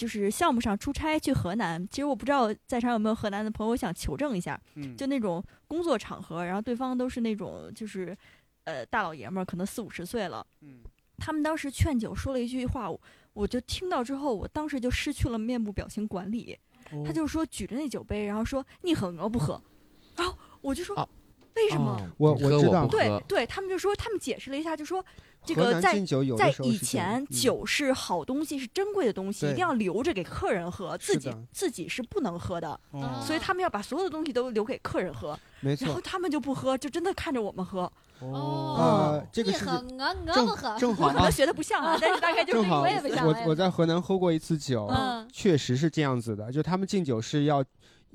就是项目上出差去河南，其实我不知道在场有没有河南的朋友，我想求证一下，嗯就那种工作场合，然后对方都是那种就是呃大老爷们儿，可能四五十岁了，嗯，他们当时劝酒说了一句话，我我就听到之后，我当时就失去了面部表情管理。哦他就说举着那酒杯，然后说你喝我不喝，然后我就说、啊为什么？哦我我知道对对，他们就说，他们解释了一下，就说这个在以前，嗯酒是好东西，是珍贵的东西，一定要留着给客人喝，自己自己是不能喝的，哦所以他们要把所有的东西都留给客人喝。没错然后他们就不喝，就真的看着我们喝。哦，这个是你喝我我正，正好啊我可能学的不像啊，但是大概 就是正好我也不想我我在河南喝过一次酒嗯，确实是这样子的，就他们敬酒是要。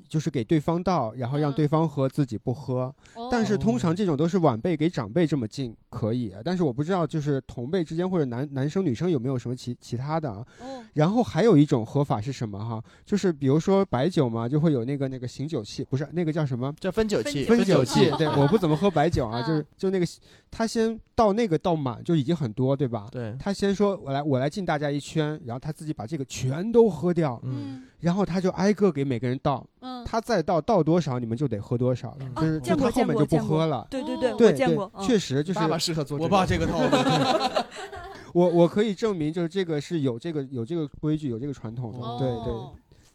就是给对方倒，然后让对方喝，自己不喝。但是通常这种都是晚辈给长辈这么敬可以，但是我不知道就是同辈之间或者男男生女生有没有什么其其他的啊。然后还有一种喝法是什么哈？就是比如说白酒嘛，就会有那个那个醒酒器，不是那个叫什么？叫分酒器分分酒器。酒器对，我不怎么喝白酒啊，就是就那个他先倒那个倒满就已经很多，对吧？对。他先说我来我来敬大家一圈，然后他自己把这个全都喝掉，嗯，然后他就挨个给每个人倒，嗯，他再倒倒多少你们就得喝多少了，就是就他后面就不喝了。对对对，对我见过，嗯。确实就是爸爸适合做我爸这个套路。我我可以证明，就是这个是有这个有这个规矩，有这个传统的，对对。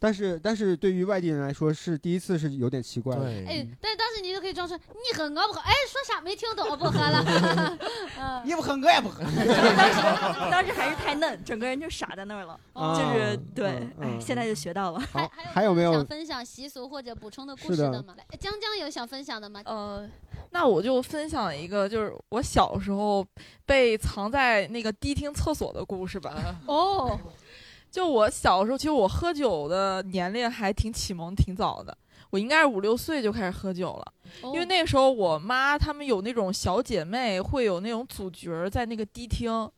但是但是对于外地人来说，是第一次是有点奇怪的。哎，但是当时你就可以装出你很我不喝，哎，说啥没听懂，我不喝了。嗯你不喝我也不喝。当时当时还是太嫩，整个人就傻在那儿了，啊就是对，嗯哎，现在就学到了。还，还有没有想分享习俗或者补充的故事是的的吗？来江江有想分享的吗？呃，那我就分享一个，就是我小时候被藏在那个迪厅厕所的故事吧。哦，就我小时候，其实我喝酒的年龄还挺启蒙挺早的，我应该是五六岁就开始喝酒了。因为那时候我妈她们有那种小姐妹，会有那种组局儿在那个迪厅。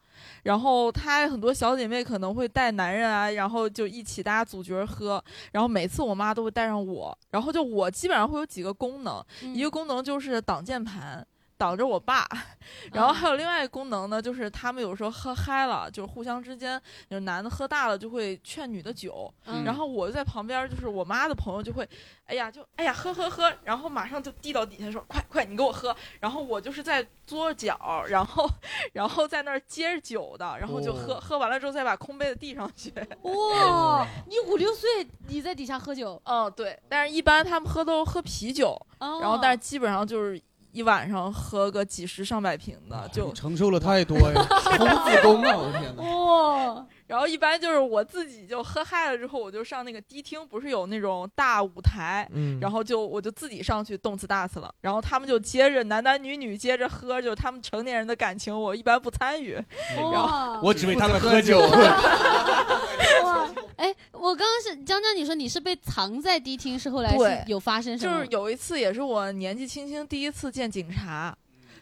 然后她很多小姐妹可能会带男人啊，然后就一起大家组局儿喝。然后每次我妈都会带上我，然后就我基本上会有几个功能，一个功能就是挡键盘。挡着我爸，然后还有另外一个功能呢，就是他们有时候喝嗨了，就是互相之间，就是男的喝大了就会劝女的酒，嗯然后我就在旁边，就是我妈的朋友就会，哎呀，就哎呀喝喝喝，然后马上就递到底下说，快快你给我喝，然后我就是在桌着脚，然后然后在那儿接着酒的，然后就喝、哦喝完了之后再把空杯子递上去。哇，你五六岁你在底下喝酒？嗯，对，但是一般他们喝都是喝啤酒，哦然后但是基本上就是。一晚上喝个几十上百瓶的，就承受了太多呀，童子功啊！我的天哪！哇！然后一般就是我自己就喝嗨了之后，我就上那个迪厅，不是有那种大舞台，嗯然后就我就自己上去动次打次了。然后他们就接着男男女女接着喝，就是他们成年人的感情，我一般不参与。然后 我只为他们喝酒。哇，哎，我刚刚是江江，你说你是被藏在迪厅，是后来是有发生什么？就是有一次也是我年纪轻轻第一次见警察，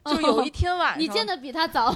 就有一天晚上，你见的比他早。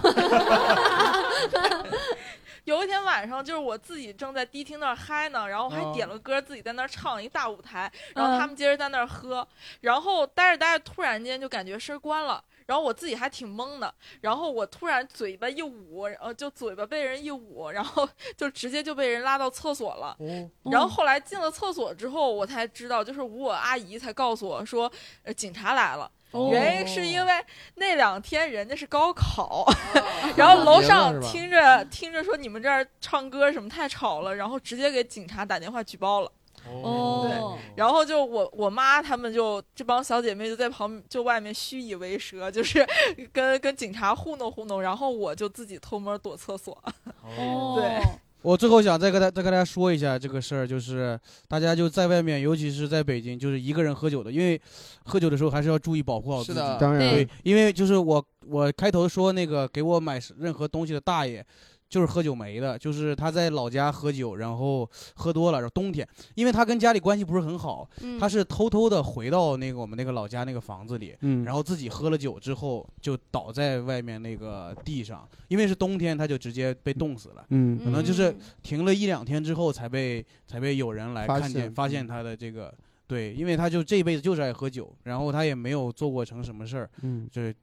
有一天晚上，就是我自己正在迪厅那儿嗨呢，然后还点了歌，自己在那儿唱一大舞台，然后他们接着在那儿喝，然后待着待着，突然间就感觉声关了。然后我自己还挺懵的，然后我突然嘴巴一捂，呃就嘴巴被人一捂，然后 就直接就被人拉到厕所了。然后后来进了厕所之后，我才知道，就是捂我阿姨才告诉我说，呃，警察来了。哦原因是因为那两天人家是高考，然后楼上听着听着说你们这儿唱歌什么太吵了，然后直接给警察打电话举报了。哦对，然后就我我妈他们就这帮小姐妹就在旁就外面虚以为蛇，就是跟跟警察糊弄糊弄，然后我就自己偷摸躲厕所。哦对，我最后想再跟大再跟大家说一下这个事儿，就是大家就在外面，尤其是在北京，就是一个人喝酒的，因为喝酒的时候还是要注意保护好自己。是的当然对，因为就是我我开头说那个给我买任何东西的大爷。就是喝酒没的，就是他在老家喝酒，然后喝多了，然后冬天，因为他跟家里关系不是很好，嗯他是偷偷的回到那个我们那个老家那个房子里，嗯然后自己喝了酒之后就倒在外面那个地上，因为是冬天，他就直接被冻死了，嗯可能就是停了一两天之后才被才被有人来发看见现发现他的这个。对，因为他就这辈子就是爱喝酒，然后他也没有做过成什么事儿，嗯，就是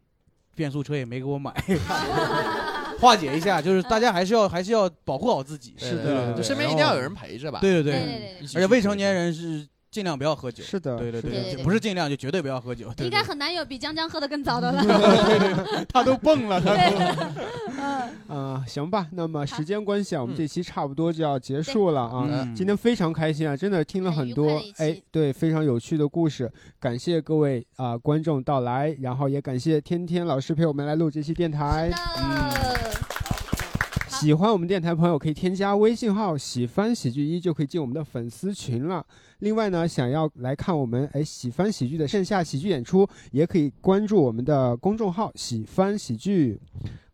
变速车也没给我买，化解一下，就是大家还是要还是要保护好自己。是的对对对身边一定要有人陪着吧。对对对。而且未成年人是尽量不要喝酒。是的对对对对不是尽量就绝对不要喝酒。应该很难有比江江喝的更早的了。对对对，他都蹦了，他都。啊、行吧，那么时间关系啊，我们这期差不多就要结束了啊。嗯今天非常开心啊，真的听了很多哎，对，非常有趣的故事，感谢各位啊、观众到来，然后也感谢天天老师陪我们来录这期电台。喜欢我们电台朋友可以添加微信号“喜欢喜剧一”，就可以进我们的粉丝群了。另外呢，想要来看我们哎喜欢喜剧的线下喜剧演出，也可以关注我们的公众号“喜欢喜剧”。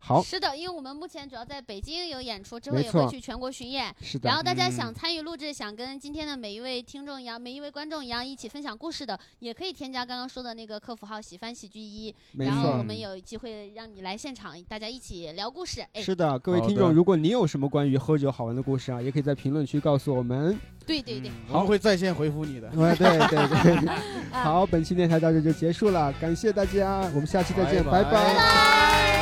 好，是的，因为我们目前主要在北京有演出，之后也会去全国巡演。是的。然后大家嗯。想参与录制，想跟今天的每一位听众一样，每一位观众一样一起分享故事的，也可以添加刚刚说的那个客服号“喜翻喜剧一”，没错然后我们有机会让你来现场，大家一起聊故事。哎，是的，各位听众，如果你有什么关于喝酒好玩的故事啊，也可以在评论区告诉我们。对对对，我们会在线回复你的。哎，对对对，好，本期电台到这就结束了，感谢大家，我们下期再见，拜拜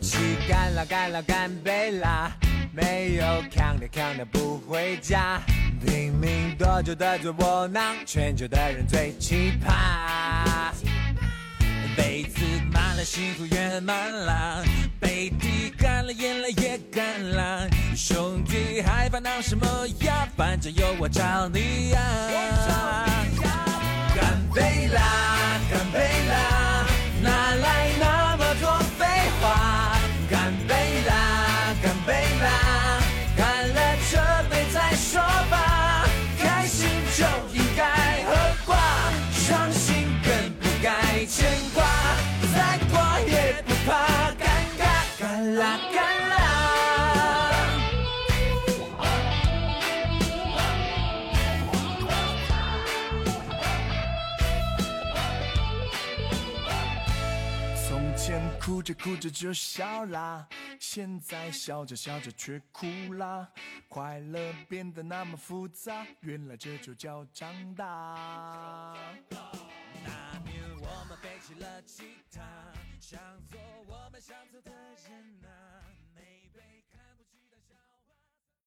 一起干啦干啦干杯啦！没有扛的扛的不回家，拼命多久的做窝囊，全球的人最奇葩。杯子满了，幸福圆满了，杯底干了，眼泪也干了。兄弟还烦恼什么呀？反正有我找你呀！干杯啦，干杯啦，哪来啦，着哭着就笑啦，现在笑着笑着却哭啦。快乐变得那么复杂，原来这就叫长大。那年我们背起了吉他，想做我们想做的人。